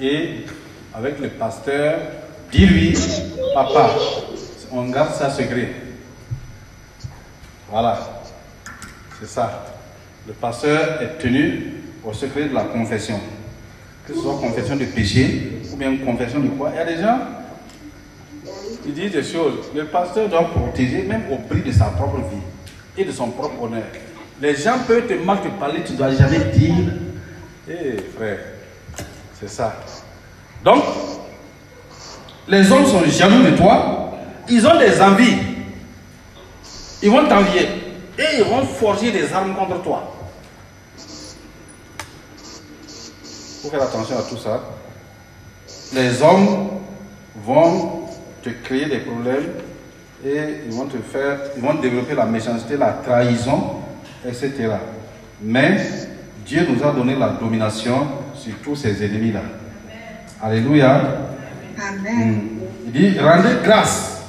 Et avec le pasteur, dis-lui, papa, on garde ça secret. Voilà, c'est ça. Le pasteur est tenu au secret de la confession. Que ce soit confession de péché ou bien confession de quoi. Il y a des gens, ils disent des choses. Le pasteur doit protéger même au prix de sa propre vie et de son propre honneur. Les gens peuvent te mal te parler, tu ne dois jamais dire, hé frère, c'est ça. Donc, les hommes sont jaloux de toi, ils ont des envies, ils vont t'envier et ils vont forger des armes contre toi. Il faut faire attention à tout ça. Les hommes vont te créer des problèmes et ils vont te faire, ils vont développer la méchanceté, la trahison, etc. Mais Dieu nous a donné la domination sur tous ces ennemis-là. Alléluia. Amen. Hmm. Il dit, rendez grâce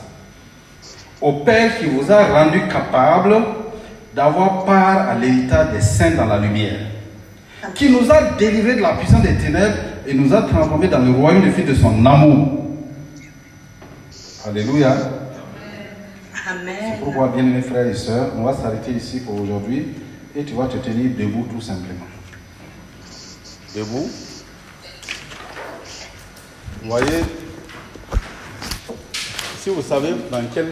au Père qui vous a rendu capable d'avoir part à l'héritage des saints dans la lumière, qui nous a délivrés de la puissance des ténèbres et nous a transformés dans le royaume du Fils de son amour. Alléluia. Pourquoi, bien mes frères et sœurs, on va s'arrêter ici pour aujourd'hui et tu vas te tenir debout tout simplement. Debout. Vous voyez, si vous savez dans quelles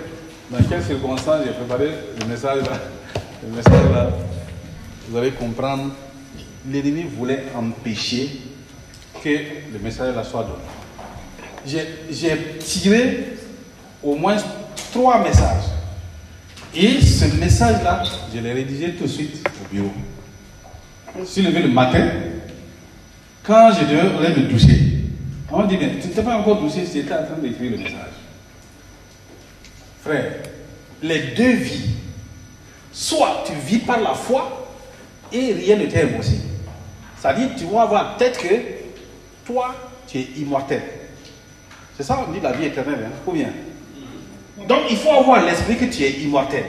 dans quelle circonstances j'ai préparé le message là, le message là, vous allez comprendre, l'ennemi voulait empêcher que le message là soit donné. J'ai tiré au moins trois messages. Et ce message-là, je l'ai rédigé tout de suite au bureau. Je suis levé le matin, quand je devais me doucher, on dit, mais tu ne t'es pas encore douché, tu étais en train d'écrire le message. Frère, les deux vies, soit tu vis par la foi et rien ne t'est impossible. C'est-à-dire, tu vas avoir tête que toi, tu es immortel. C'est ça, on dit la vie éternelle, hein? Donc, il faut avoir l'esprit que tu es immortel.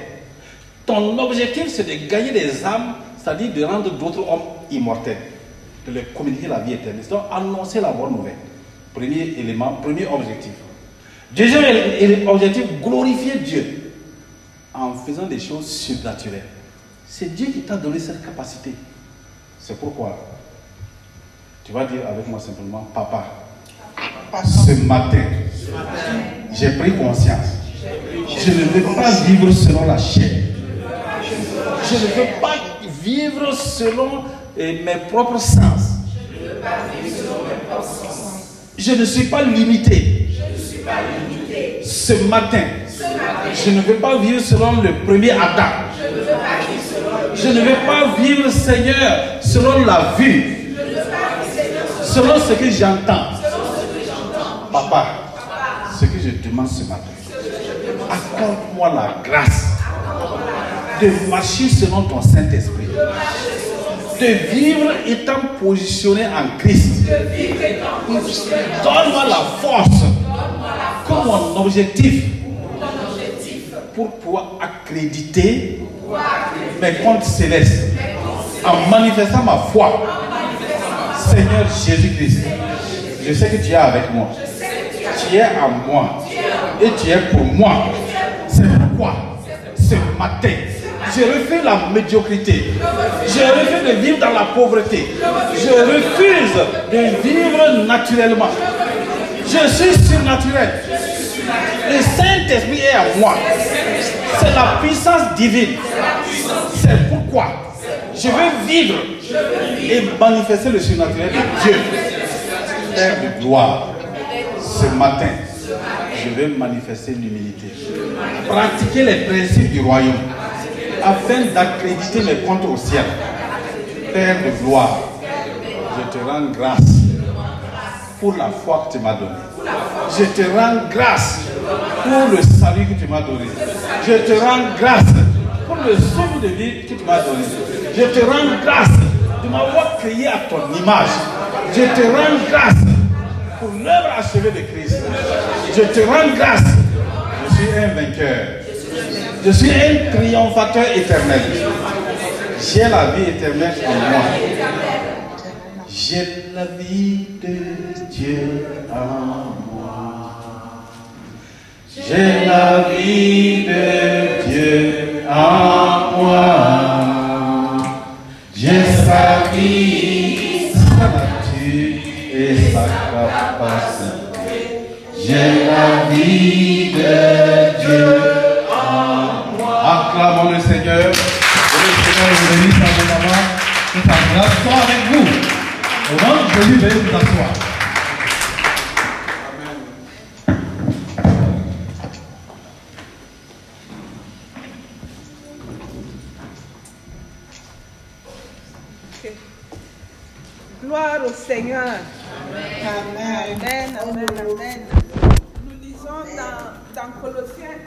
Ton objectif, c'est de gagner des âmes, c'est-à-dire de rendre d'autres hommes immortels, de leur communiquer la vie éternelle. Donc, annoncer la bonne nouvelle. Premier élément, premier objectif. Deuxième objectif, glorifier Dieu en faisant des choses surnaturelles. C'est Dieu qui t'a donné cette capacité. C'est pourquoi tu vas dire avec moi simplement, papa, ce matin, j'ai pris conscience. Je ne veux pas vivre selon la chair. Je ne veux pas vivre selon eh, mes propres sens. Je ne suis pas limité. Ce matin, je ne veux pas vivre selon le premier Adam. Je ne veux pas vivre, Seigneur, selon la vue. Selon ce que j'entends. Papa, ce que je demande ce matin, accorde-moi la grâce de marcher selon ton Saint-Esprit. De vivre étant positionné en Christ. Donne-moi la force comme mon objectif pour pouvoir accréditer mes comptes célestes en manifestant ma foi. Seigneur Jésus-Christ, je sais que tu es avec moi. Tu es en moi. Et tu es pour moi. C'est pourquoi ce matin, je refuse la médiocrité. Je refuse de vivre dans la pauvreté. Je refuse de vivre naturellement. Je suis surnaturel. Le Saint-Esprit est en moi. C'est la puissance divine. C'est pourquoi je veux vivre et manifester le surnaturel de Dieu. Père de gloire, ce matin, je vais manifester l'humilité. Pratiquer les principes du royaume afin d'accréditer mes comptes au ciel. Père de gloire, je te rends grâce pour la foi que tu m'as donnée. Je te rends grâce pour le salut que tu m'as donné. Je te rends grâce pour le souffle de vie que tu m'as donné. Je te rends grâce de m'avoir créé à ton image. Je te rends grâce pour l'œuvre achevée de Christ. Je te rends grâce. Je suis un vainqueur. Je suis un triomphateur éternel. J'ai la vie éternelle en moi. J'ai la vie de Dieu en moi. J'ai la vie de Dieu en moi. J'ai sa vie, J'ai la vie de Dieu en moi. Acclamons le Seigneur. Le Seigneur vous bénisse abondamment. Que sa grâce soit avec vous. Au nom de Jésus, veuillez vous asseoir. Gloire au Seigneur. Amen. Amen. Amen. Amen. Nous lisons dans, dans Colossiens 1.